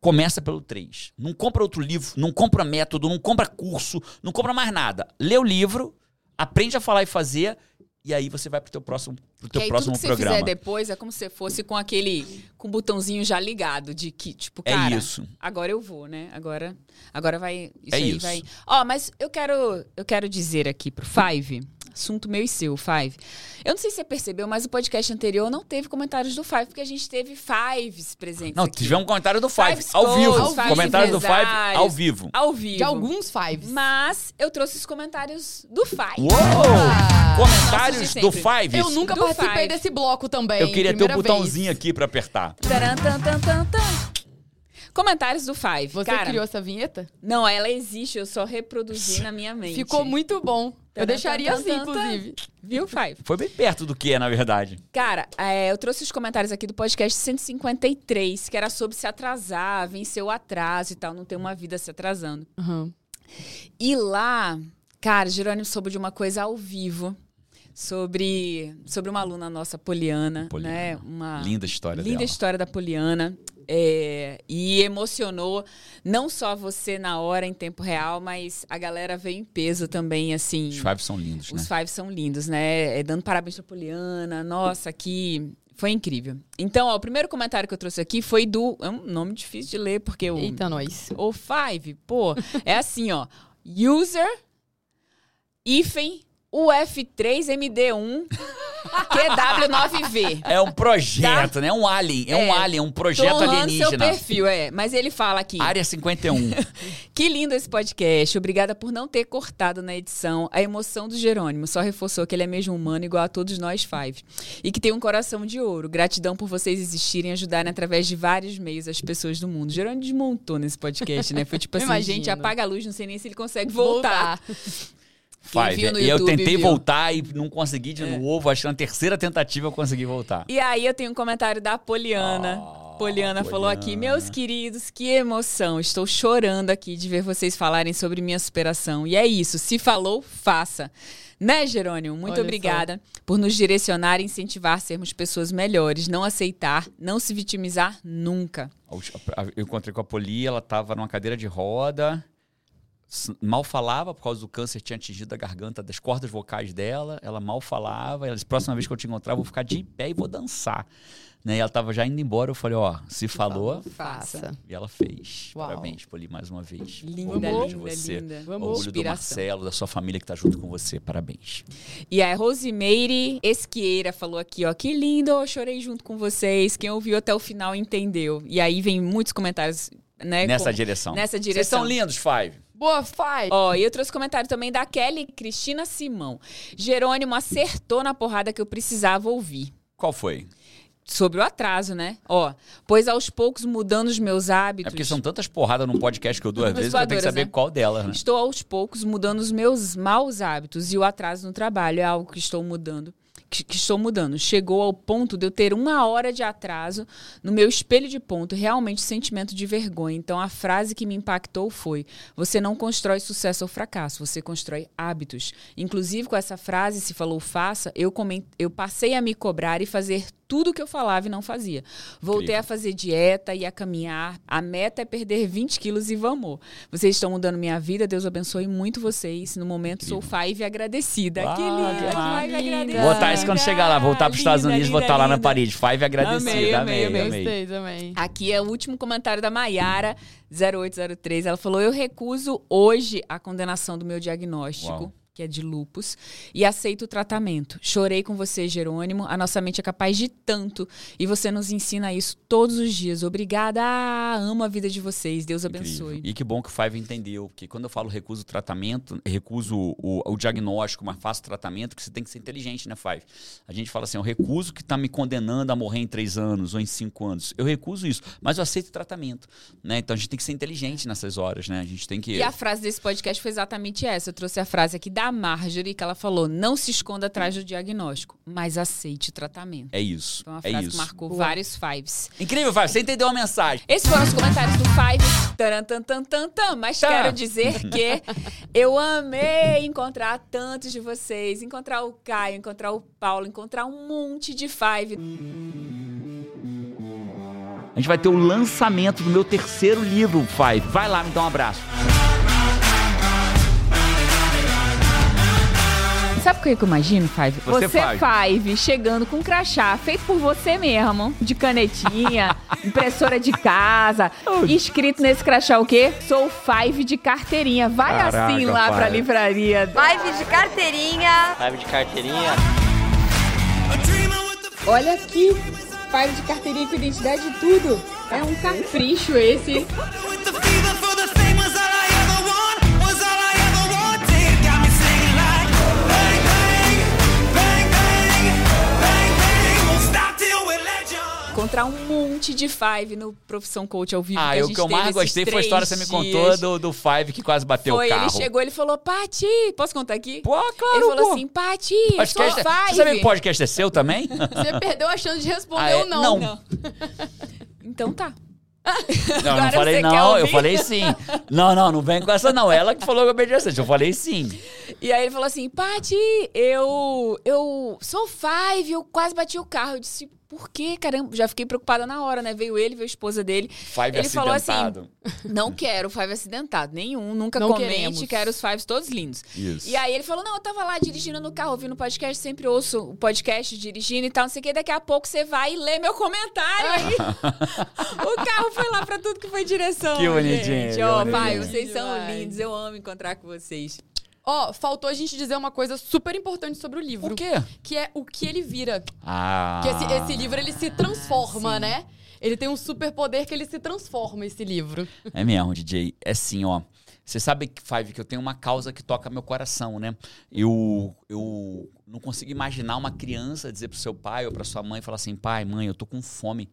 Começa pelo 3. Não compra outro livro, não compra método, não compra curso, não compra mais nada. Lê o livro, aprende a falar e fazer, e aí você vai pro teu próximo, pro teu aí próximo tudo que programa. você fizer depois é como se fosse com aquele com o botãozinho já ligado de que tipo É cara isso. agora eu vou né agora agora vai isso É aí isso. vai ó mas eu quero eu quero dizer aqui pro Five assunto meu e seu, Five. Eu não sei se você percebeu, mas o podcast anterior não teve comentários do Five, porque a gente teve Fives presentes Não, aqui. tivemos um comentário do Five, Fives ao vivo. Fives Comentários do Five ao vivo. Ao vivo. De alguns fives. Mas eu trouxe os comentários do Five. Uou! Ah, Comentários do. Five. Eu nunca Do participei Five. desse bloco também. Eu queria ter o primeira botãozinho vez. aqui pra apertar. Taran, tan, tan, tan, tan. Comentários do Five. Você Cara, criou essa vinheta? Não, ela existe, eu só reproduzi na minha mente. Ficou muito bom. Eu Tan, deixaria tan, assim, inclusive. Viu, Five? Foi bem perto do que é, na verdade. Cara, é, eu trouxe os comentários aqui do podcast 153, que era sobre se atrasar, vencer o atraso e tal, não ter uma vida se atrasando. Uhum. E lá, cara, Jerônimo soube de uma coisa ao vivo sobre, sobre uma aluna nossa, Poliana, Poliana. né? Uma Linda história linda dela. história da Poliana. É, e emocionou não só você na hora, em tempo real, mas a galera veio em peso também, assim. Os Five são lindos, né? Os Five são lindos, né? É, dando parabéns pra Poliana. Nossa, que foi incrível. Então, ó, o primeiro comentário que eu trouxe aqui foi do. É um nome difícil de ler, porque o. Eita, nós. O Five, pô, é assim, ó. User hífen UF3MD1 QW9V. É um projeto, né? É um alien. É, um É. alien, um Tô projeto seu alienígena. perfil, é. Mas ele fala aqui. Área 51. Que lindo esse podcast. Obrigada por não ter cortado na edição a emoção do Jerônimo. Só reforçou que ele é mesmo humano, igual a todos nós five. E que tem um coração de ouro. Gratidão por vocês existirem e ajudarem através de vários meios as pessoas do mundo. Jerônimo desmontou nesse podcast, né? Foi tipo assim, Imagino. gente, apaga a luz, não sei nem se ele consegue voltar. Five. no e eu tentei viu. É. voltar e não consegui de novo. Acho que na terceira tentativa eu consegui voltar. E aí eu tenho um comentário da Poliana. Ah, Poliana falou aqui, Poliana. meus queridos, que emoção. Estou chorando aqui de ver vocês falarem sobre minha superação. E é isso, se falou, faça. Né, Jerônimo? Muito Olha só. obrigada por nos direcionar e incentivar a sermos pessoas melhores, não aceitar, não se vitimizar nunca. Eu encontrei com a Poli, ela tava numa cadeira de roda, mal falava por causa do câncer tinha atingido a garganta das cordas vocais dela, ela mal falava, ela disse, próxima vez que eu te encontrar, eu vou ficar de pé e vou dançar. Né? E ela tava já indo embora, eu falei, ó, se falou, Faça. e ela fez. Uau. Parabéns, Poli, mais uma vez. Linda, Orgulho de linda, você. linda. Vamos. Orgulho do. Marcelo, da sua família que tá junto com você. Parabéns. E a Rosimeire Esquieira falou aqui, ó, que lindo, eu chorei junto com vocês. Quem ouviu até o final entendeu. E aí vem muitos comentários, né? Nessa com- direção. Nessa Vocês direção. são lindos, Five. Boa, Five. Ó, e eu trouxe comentário também da Kelly Cristina Simão. Jerônimo acertou na porrada que eu precisava ouvir. Qual foi? Sobre o atraso, né? Ó, pois aos poucos mudando os meus hábitos. É porque são tantas porradas num podcast que eu dou às vezes que eu tenho que saber né? qual delas, né? Estou aos poucos mudando os meus maus hábitos e o atraso no trabalho é algo que estou mudando. Que, que estou mudando. Chegou ao ponto de eu ter uma hora de atraso no meu espelho de ponto, realmente sentimento de vergonha. Então a frase que me impactou foi: você não constrói sucesso ou fracasso, você constrói hábitos. Inclusive com essa frase, se falou faça, eu, comen- eu passei a me cobrar e fazer tudo o que eu falava e não fazia. Voltei Incrível. a fazer dieta e a caminhar. A meta é perder 20 quilos e vamos. Vocês estão mudando minha vida. Deus abençoe muito vocês. No momento, sou Five agradecida. Ah, que linda. Five agradecida. Vou botar isso quando chegar lá, voltar para os Estados Unidos e linda, botar lá na parede. Five agradecida, Amei, amei, amei, amei. Gostei também. Aqui é o último comentário da Maiara, 0803. Ela falou: Eu recuso hoje a condenação do meu diagnóstico. Uau. Que é de lupus, e aceito o tratamento. Chorei com você, Jerônimo. A nossa mente é capaz de tanto. E você nos ensina isso todos os dias. Obrigada. Ah, amo a vida de vocês. Deus abençoe. Incrível. E que bom que o Five entendeu, porque quando eu falo recuso o tratamento, recuso o, o diagnóstico, mas faço tratamento, que você tem que ser inteligente, né, Five? A gente fala assim, eu recuso que está me condenando a morrer em três anos ou em cinco anos. Eu recuso isso, mas eu aceito o tratamento, né? Então a gente tem que ser inteligente nessas horas, né? A gente tem que... E a frase desse podcast foi exatamente essa. Eu trouxe a frase aqui da Marjorie, que ela falou: não se esconda atrás do diagnóstico, mas aceite o tratamento. É isso, Foi uma é frase isso. que marcou Boa. vários fives. Incrível, Five, você entendeu a mensagem. Esses foram os comentários do Five. Taran, tan, tan, tan, tan. Mas Tá. quero dizer que eu amei encontrar tantos de vocês. Encontrar o Caio, encontrar o Paulo, encontrar um monte de Five. A gente vai ter o lançamento do meu terceiro livro, Five. Vai lá, me dá um abraço. Sabe o que eu imagino, Five? Você, Five, chegando com um crachá feito por você mesmo, de canetinha, impressora de casa, escrito nesse crachá o quê? Sou Five de carteirinha. Vai Caraca, assim lá pai. pra livraria. Live de carteirinha. Live de carteirinha. Olha aqui, Five de carteirinha com identidade e tudo. É um capricho esse. Encontrar um monte de Five no Profissão Coach ao vivo. Ah, o que eu mais gostei foi a história que você me contou do, do Five que quase bateu Foi, o carro. ele chegou, ele falou, Pati, posso contar aqui? Pô, claro, ele falou pô. assim, Pati, eu sou Podcast é- Five. Você sabe que podcast é seu também? Você perdeu a chance de responder Ah, é? ou não. Não. Então tá. Não, eu não falei não, eu falei sim. Não, não, não vem com essa não. Ela que falou que eu perdi a. Eu falei sim. E aí ele falou assim, Pati, eu, eu sou Five, eu quase bati o carro. Eu disse, por quê? Caramba, já fiquei preocupada na hora, né? Veio ele, veio a esposa dele. Five Ele falou assim, acidentado. Não quero Five acidentado, nenhum, nunca Não comente, queremos. quero os Fives todos lindos. Isso. E aí ele falou: Não, eu tava lá dirigindo no carro, ouvindo podcast, sempre ouço o podcast, dirigindo e tal, não sei o que. Daqui a pouco você vai e lê meu comentário. Aí o carro foi lá pra tudo que foi direção. Que bonitinho, gente. que Ó, bonitinho. pai, vocês são lindos, eu amo encontrar com vocês. Ó, faltou a gente dizer uma coisa super importante sobre o livro. Por quê? Que é o que ele vira. Ah. Que esse, esse livro, ele se transforma, né? Ele tem um super poder que ele se transforma, esse livro. É mesmo, DJ. É assim, ó. Você sabe, que, Five, que eu tenho uma causa que toca meu coração, né? Eu, eu não consigo imaginar uma criança dizer pro seu pai ou pra sua mãe, falar assim, pai, mãe, eu tô com fome.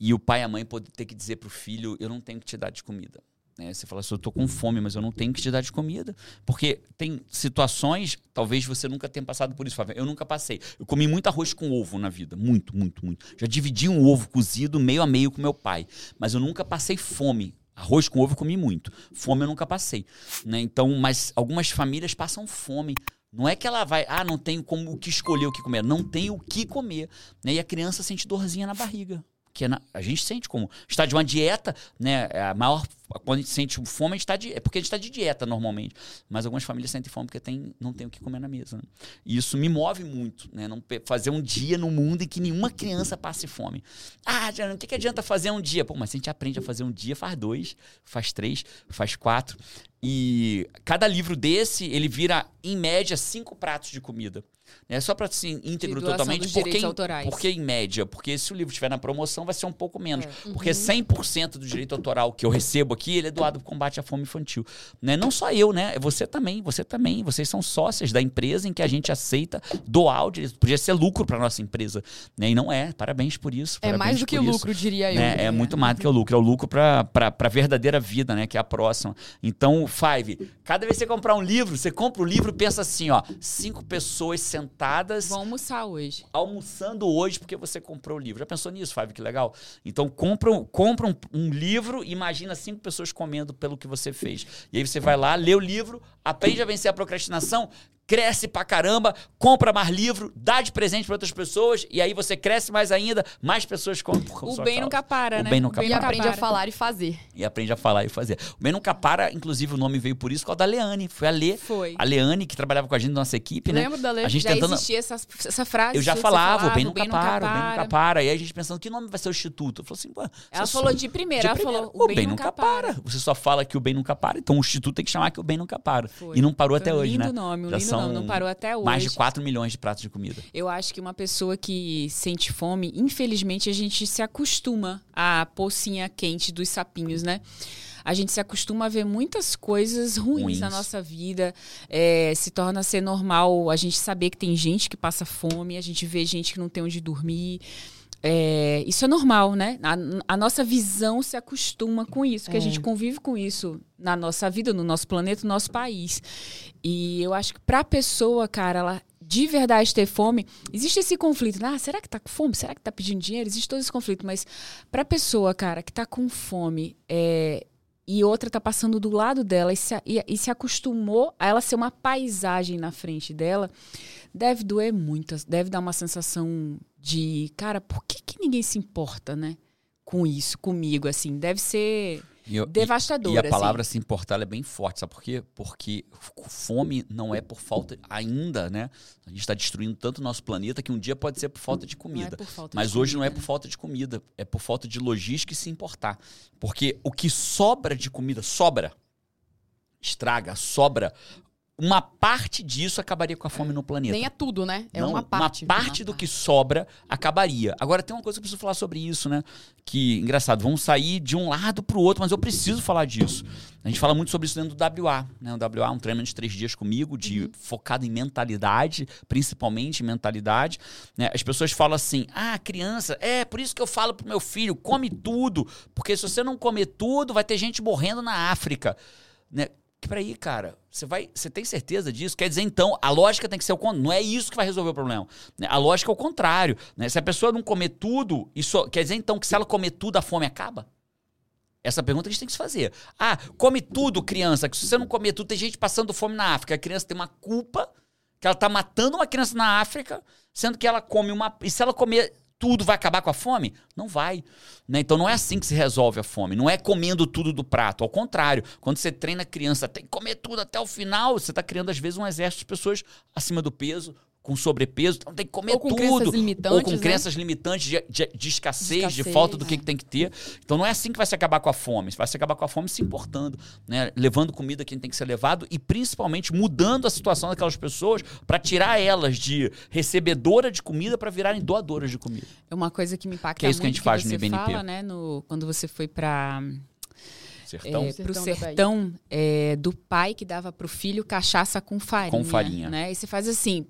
E o pai e a mãe poder ter que dizer pro filho, eu não tenho que te dar de comida. Né? Você fala assim, eu tô com fome, mas eu não tenho que te dar de comida. Porque tem situações, talvez você nunca tenha passado por isso, Fábio. Eu nunca passei. Eu comi muito arroz com ovo na vida. Muito, muito, muito. Já dividi um ovo cozido meio a meio com meu pai. Mas eu nunca passei fome. Arroz com ovo eu comi muito. Fome eu nunca passei. Né? Então, mas algumas famílias passam fome. Não é que ela vai, ah, não tenho como o que escolher o que comer. Não tem o que comer. Né? E a criança sente dorzinha na barriga. Que a gente sente como. Está de uma dieta, né? é A maior. Quando a gente sente fome, a gente tá de, é porque a gente está de dieta normalmente. Mas algumas famílias sentem fome porque tem, não tem o que comer na mesa. né? E isso me move muito, né? Não fazer um dia no mundo em que nenhuma criança passe fome. Ah, o que, que adianta fazer um dia? Pô, mas a gente aprende a fazer um dia, faz dois, faz três, faz quatro. E cada livro desse, ele vira, em média, cinco pratos de comida. É só para assim, íntegro totalmente. Porque, em- porque em média? Porque se o livro estiver na promoção, vai ser um pouco menos. Uhum. Porque 100% do direito autoral que eu recebo aqui, ele é doado para o combate à fome infantil. Né? Não só eu, né? É Você também, você também. Vocês são sócias da empresa em que a gente aceita doar o direito. Podia ser lucro para nossa empresa. Né? E não é. Parabéns por isso. É mais do que isso lucro, diria eu. né? É muito mais do que o lucro. É o lucro para a verdadeira vida, né? Que é a próxima. Então, Five, cada vez que você comprar um livro, você compra o livro e pensa assim, ó. Cinco pessoas sentadas Vão almoçar hoje. almoçando hoje porque você comprou o livro. Já pensou nisso, Five? Que legal. Então, compra, um- compra um, um livro e imagina cinco pessoas comendo pelo que você fez. E aí você vai lá, lê o livro, aprende a vencer a procrastinação, cresce pra caramba, compra mais livro, dá de presente para outras pessoas e aí você cresce mais ainda, mais pessoas compram. por O sua bem causa. nunca para, O né? bem nunca E para. aprende a para. falar e fazer. E aprende a falar e fazer. O Bem Nunca Para, inclusive o nome veio por isso, por causa da Leane. Foi a Lê. Foi. A Leane, que trabalhava com a gente na nossa equipe, né? Lembro da Lê. A gente Já tentando. existia essa, essa frase. Eu já falava, o Bem Nunca Para, o Bem para. Nunca Para. E aí a gente pensando, que nome vai ser o Instituto? Eu falei assim, pô. Ela falou só- de primeira, de ela primeira, falou, o bem, nunca para. Você só fala que o bem nunca para, então o Instituto tem que chamar que o bem nunca para. Foi. E não parou Foi até um hoje, lindo né? nome, um Já lindo são nome, não parou até hoje. Mais de 4 milhões de pratos de comida. Eu acho que uma pessoa que sente fome, infelizmente, a gente se acostuma à pocinha quente dos sapinhos, né? A gente se acostuma a ver muitas coisas ruins, Ruins. na nossa vida. É, se torna a ser normal a gente saber que tem gente que passa fome, a gente vê gente que não tem onde dormir. É, isso é normal, né? A, a nossa visão se acostuma com isso, que a gente convive com isso na nossa vida, no nosso planeta, no nosso país. E eu acho que pra pessoa, cara, ela de verdade ter fome, existe esse conflito. né? Ah, será que tá com fome? Será que tá pedindo dinheiro? Existe todo esse conflito. Mas pra pessoa, cara, que tá com fome é, e outra tá passando do lado dela e se, e- e se acostumou a ela ser uma paisagem na frente dela, deve doer muito. Deve dar uma sensação de, cara, por que, que ninguém se importa, né? Com isso, comigo, assim. Deve ser. E, eu- devastadora. E a assim. palavra se importar é bem forte, sabe por quê? Porque fome não é por falta ainda, né? A gente está destruindo tanto o nosso planeta que um dia pode ser por falta de é comida. por falta de Mas hoje não é comida, por falta de comida, é por falta de logística e se importar. Porque o que sobra de comida, sobra, estraga, sobra, uma parte disso acabaria com a fome no planeta. Nem é tudo, né? É Não, uma parte. do que sobra acabaria. Agora tem uma coisa que eu preciso falar sobre isso, né? Que, engraçado, vamos sair de um lado pro outro, mas eu preciso falar disso. A gente fala muito sobre isso dentro do WA, né? O WA é um treinamento de três dias comigo, de focado em mentalidade, principalmente em mentalidade. né? As pessoas falam assim: ah, criança, é por isso que eu falo pro meu filho, come tudo, porque se você não comer tudo, vai ter gente morrendo na África. Né? Que peraí, cara, você vai, você tem certeza disso? Quer dizer, então, a lógica tem que ser o contrário. Não é isso que vai resolver o problema. né? A lógica é o contrário. né? Se a pessoa não comer tudo, isso quer dizer então que se ela comer tudo, a fome acaba? Essa pergunta a gente tem que se fazer. Ah, come tudo, criança, que se você não comer tudo, tem gente passando fome na África. A criança tem uma culpa que ela tá matando uma criança na África, sendo que ela come uma. E se ela comer tudo, vai acabar com a fome? Não vai. né? Então não é assim que se resolve a fome. Não é comendo tudo do prato. Ao contrário, quando você treina a criança, tem que comer tudo até o final, você está criando, às vezes, um exército de pessoas acima do peso. Com sobrepeso, então tem que comer Ou com tudo. crenças limitantes, Ou com né? crenças limitantes de, de- de escassez, de escassez, falta do que, é. que tem que ter. Então não é assim que vai se acabar com a fome. Vai se acabar com a fome se importando, né? levando comida quem tem que ser levado e principalmente mudando a situação daquelas pessoas para tirar elas de recebedora de comida para virarem doadoras de comida. É uma coisa que me impacta Que é isso que a muito gente faz no você IBNP. fala, né, no, quando você foi para Sertão. é, pro Sertão sertão é, do pai que dava pro filho cachaça com farinha. Com farinha. Né? E você faz assim.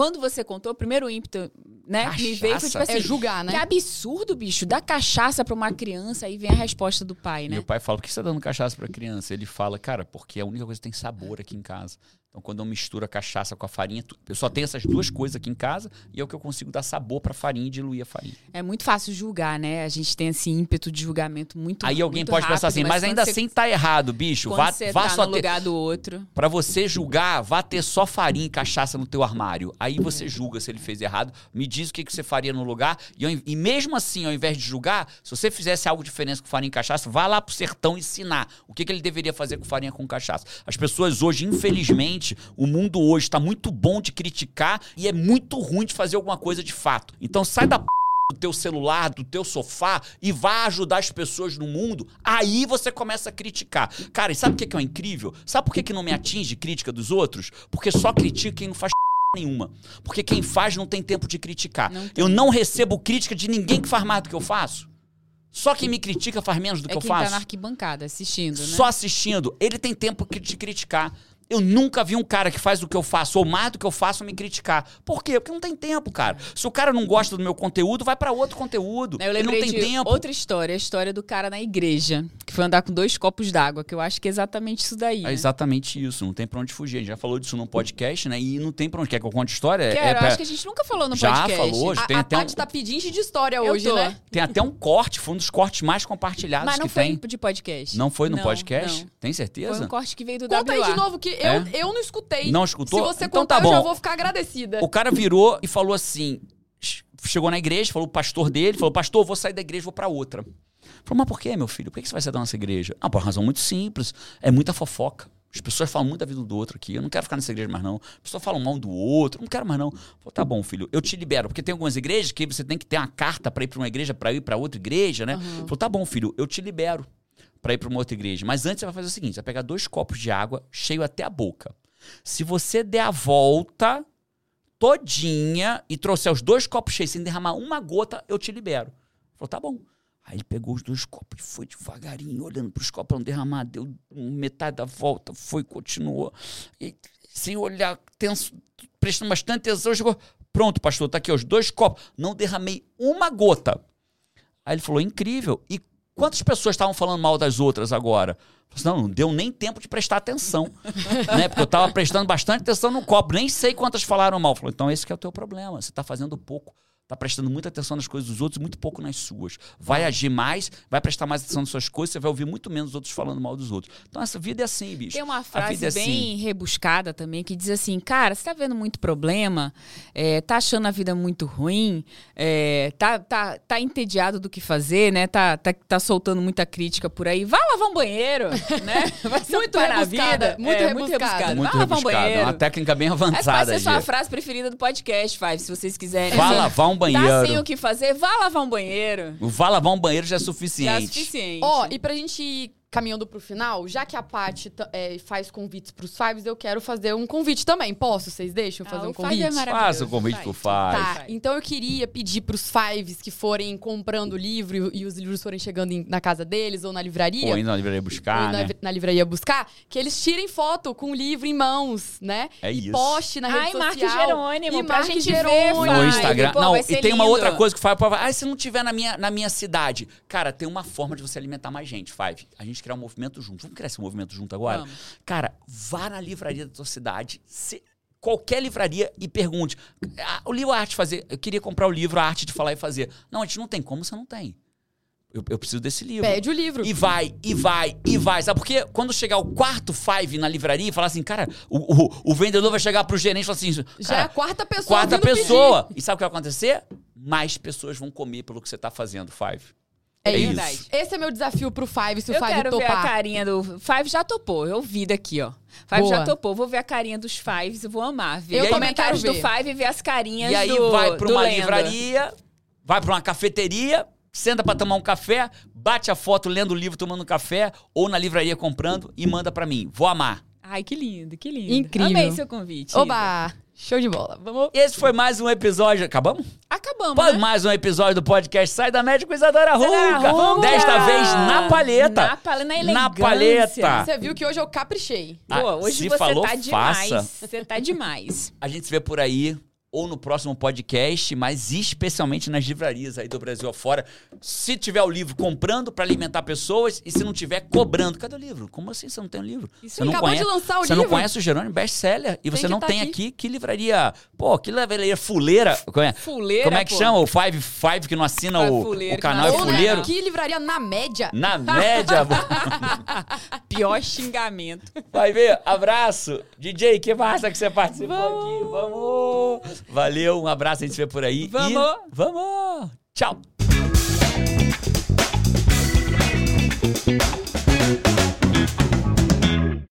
Quando você contou, o primeiro ímpeto, né, me veio foi tipo Cachaça? assim. É julgar, né? Que absurdo, bicho. Dá cachaça pra uma criança, aí vem a resposta do pai, né? Meu pai fala, por que você tá dando cachaça pra criança? Ele fala, cara, porque é a única coisa que tem sabor aqui em casa. Então, quando eu misturo a cachaça com a farinha, eu só tenho essas duas coisas aqui em casa e é o que eu consigo dar sabor pra farinha e diluir a farinha. É muito fácil julgar, né? A gente tem esse ímpeto de julgamento muito Aí alguém muito pode rápido, pensar assim, mas, quando ainda você- assim tá errado, bicho. Vá, você vá tá só no ter. lugar do outro. Pra você julgar, vá ter só farinha e cachaça no teu armário. Aí você julga se ele fez errado, me diz o que, que você faria no lugar. E, in- e mesmo assim, ao invés de julgar, se você fizesse algo diferente com farinha e cachaça, vá lá pro sertão ensinar o que, que ele deveria fazer com farinha com cachaça. As pessoas hoje, infelizmente, o mundo hoje está muito bom de criticar e é muito ruim de fazer alguma coisa de fato. Então sai da p do teu celular, do teu sofá e vá ajudar as pessoas no mundo, aí você começa a criticar. Cara, e sabe o que que é incrível? Sabe por que, que não me atinge crítica dos outros? Porque só critica quem não faz nenhuma. Porque quem faz não tem tempo de criticar. Não eu não recebo crítica de ninguém que faz mais do que eu faço. Só quem me critica faz menos do É que eu quem faço. tá na arquibancada assistindo, né? Só assistindo. Ele tem tempo de criticar. Eu nunca vi um cara que faz o que eu faço, ou mais do que eu faço, me criticar. Por quê? Porque não tem tempo, cara. Se o cara não gosta do meu conteúdo, vai pra outro conteúdo. Eu Ele não tem tempo. outra história, a história do cara na igreja, que foi andar com dois copos d'água, que eu acho que é exatamente isso daí. É né? exatamente isso, não tem pra onde fugir. A gente já falou disso num podcast, né? E não tem pra onde. Quer que eu conte história? É- Quero, é eu pra- acho que a gente nunca falou no Já podcast. falou, já A, tem a até um, Tati tá pedindo de história Eu hoje, tô. né? tem até um corte, foi um dos cortes mais compartilhados Mas não que foi tem. de podcast. Não foi no Não, podcast? não. Tem Foi certeza? um corte que veio do Conta aí WA. de novo, que É? eu não escutei. Não escutou? Se você Então contar, tá eu já bom. vou ficar agradecida. O cara virou e falou assim: chegou na igreja, falou o pastor dele, falou: Pastor, eu vou sair da igreja, vou pra outra. Falou, mas por quê, meu filho? Por que que você vai sair da nossa igreja? Ah, por uma razão muito simples. É muita fofoca. As pessoas falam muito da vida do outro aqui. Eu não quero ficar nessa igreja mais, não. As pessoas falam mal do outro. eu Não quero mais, não. Falei, tá bom, filho. Eu te libero. Porque tem algumas igrejas que você tem que ter uma carta pra ir pra uma igreja, pra ir pra outra igreja, né? Falei, tá bom, filho. Eu te libero pra ir pra uma outra igreja. Mas antes você vai fazer o seguinte: você vai pegar dois copos de água, cheio até a boca. Se você der a volta todinha e trouxer os dois copos cheios sem derramar uma gota, eu te libero. Falou, tá bom. Aí ele pegou os dois copos e foi devagarinho, olhando para os copos não derramar, deu metade da volta, foi, continuou. E, sem olhar, tenso, prestando bastante atenção, chegou. Pronto, pastor, tá aqui, os dois copos. Não derramei uma gota. Aí ele falou, incrível. E quantas pessoas estavam falando mal das outras agora? Falei, Não, não deu nem tempo de prestar atenção. né? Porque eu estava prestando bastante atenção no copo. Nem sei quantas falaram mal. Falou, então esse que é o teu problema. Você está fazendo pouco tá prestando muita atenção nas coisas dos outros e muito pouco nas suas. Vai agir mais, vai prestar mais atenção nas suas coisas, você vai ouvir muito menos os outros falando mal dos outros. Então essa vida é assim, bicho. Tem uma A frase é bem assim. rebuscada também que diz assim: cara, você tá vendo muito problema, é, tá achando a vida muito ruim, é, tá, tá, tá entediado do que fazer, né? Tá, tá, tá soltando muita crítica por aí. Vai lavar um banheiro, né? Vai se Muito rebuscada, vida. muito É, rebuscada. Muito Vai lavar um. É banheiro. uma técnica bem Essa pode avançada. ser sua frase preferida do podcast, Five, se vocês quiserem. Vá lavar um Tá sem banheiro. o que fazer, vá lavar um banheiro. O vá lavar um banheiro já é Já é suficiente. suficiente. Ó, e pra gente ir caminhando pro final, já que a Paty é, faz convites pros Fives, eu quero fazer um convite também. Posso? Vocês deixam eu Ah, fazer um o Five convite? é maravilhoso. Faça o convite pro Faz. Five. Tá, então eu queria pedir pros Fives que forem comprando o livro e, e os livros forem chegando em- na casa deles ou na livraria. Ou indo na livraria buscar, ou né? na livraria buscar, que eles tirem foto com o livro em mãos, né? É e isso. poste na rede Ai, Marque social. Jerônimo, e pra Marque gente Jerônimo. ver, No Instagram. pô, não, e tem uma lindo. outra coisa que o Five. Ah, se não tiver na minha, na minha cidade. Cara, tem uma forma de você alimentar mais gente, Five. A gente criar um movimento junto. Vamos criar esse movimento junto agora? Vamos. Cara, vá na livraria da tua cidade. se- qualquer livraria e pergunte. Ah, o livro A Arte Fazer. Eu queria comprar o livro A Arte de Falar e Fazer. Não, a gente não tem. Como você não tem? Eu, eu preciso desse livro. Pede o livro. E vai, e vai, e vai. Sabe por quê? Quando chegar o quarto Five na livraria e falar assim, cara, o, o, o vendedor vai chegar pro gerente e falar assim, Já é a quarta pessoa quarta vindo pedir. pessoa. E sabe o que vai acontecer? Mais pessoas vão comer pelo que você tá fazendo, Five. É, É isso. Esse é meu desafio pro Five, se o Eu Five quero ver a topar. carinha do. Five já topou, eu vi daqui, ó. Five Boa. já topou. Vou ver a carinha dos Fives, eu vou amar. Ver Eu os também comentários do. Five e ver as carinhas E aí do vai pra do uma livraria, vai pra uma cafeteria, senta pra tomar um café, bate a foto lendo o livro, tomando um café, ou na livraria comprando e manda pra mim. Vou amar. Ai, que lindo, que lindo. Incrível. Amei seu convite. Oba! Show de bola. Vamos. Esse foi mais um episódio. Acabamos? Acabamos, né? mais um episódio do podcast Sai da Média com Isadora. Ruca. Desta vez na palheta. Na paleta, na Na paleta. Você viu que hoje eu caprichei. Ah, Pô, hoje se você falou, tá demais. faça. Você tá demais. A gente se vê por aí ou no próximo podcast, mas especialmente nas livrarias aí do Brasil afora. Se tiver o livro comprando pra alimentar pessoas e se não tiver cobrando. Cadê o livro? Como assim você não tem o livro? Isso você não Acabou conhece, de lançar o Você não livro. conhece o Jerônimo best-seller e você que não tá tem aqui. aqui. Que livraria? Pô, que livraria fuleira? É, Fuleira, como é que pô. chama? O Five Five que não assina o, Fuleiro o canal não é fuleiro? Que livraria na média. Na média, Pior xingamento. vai ver. Abraço. DJ, que massa que você participou aqui. Vamos. Valeu, um abraço, a gente se vê por aí. Vamos. E vamos. Tchau.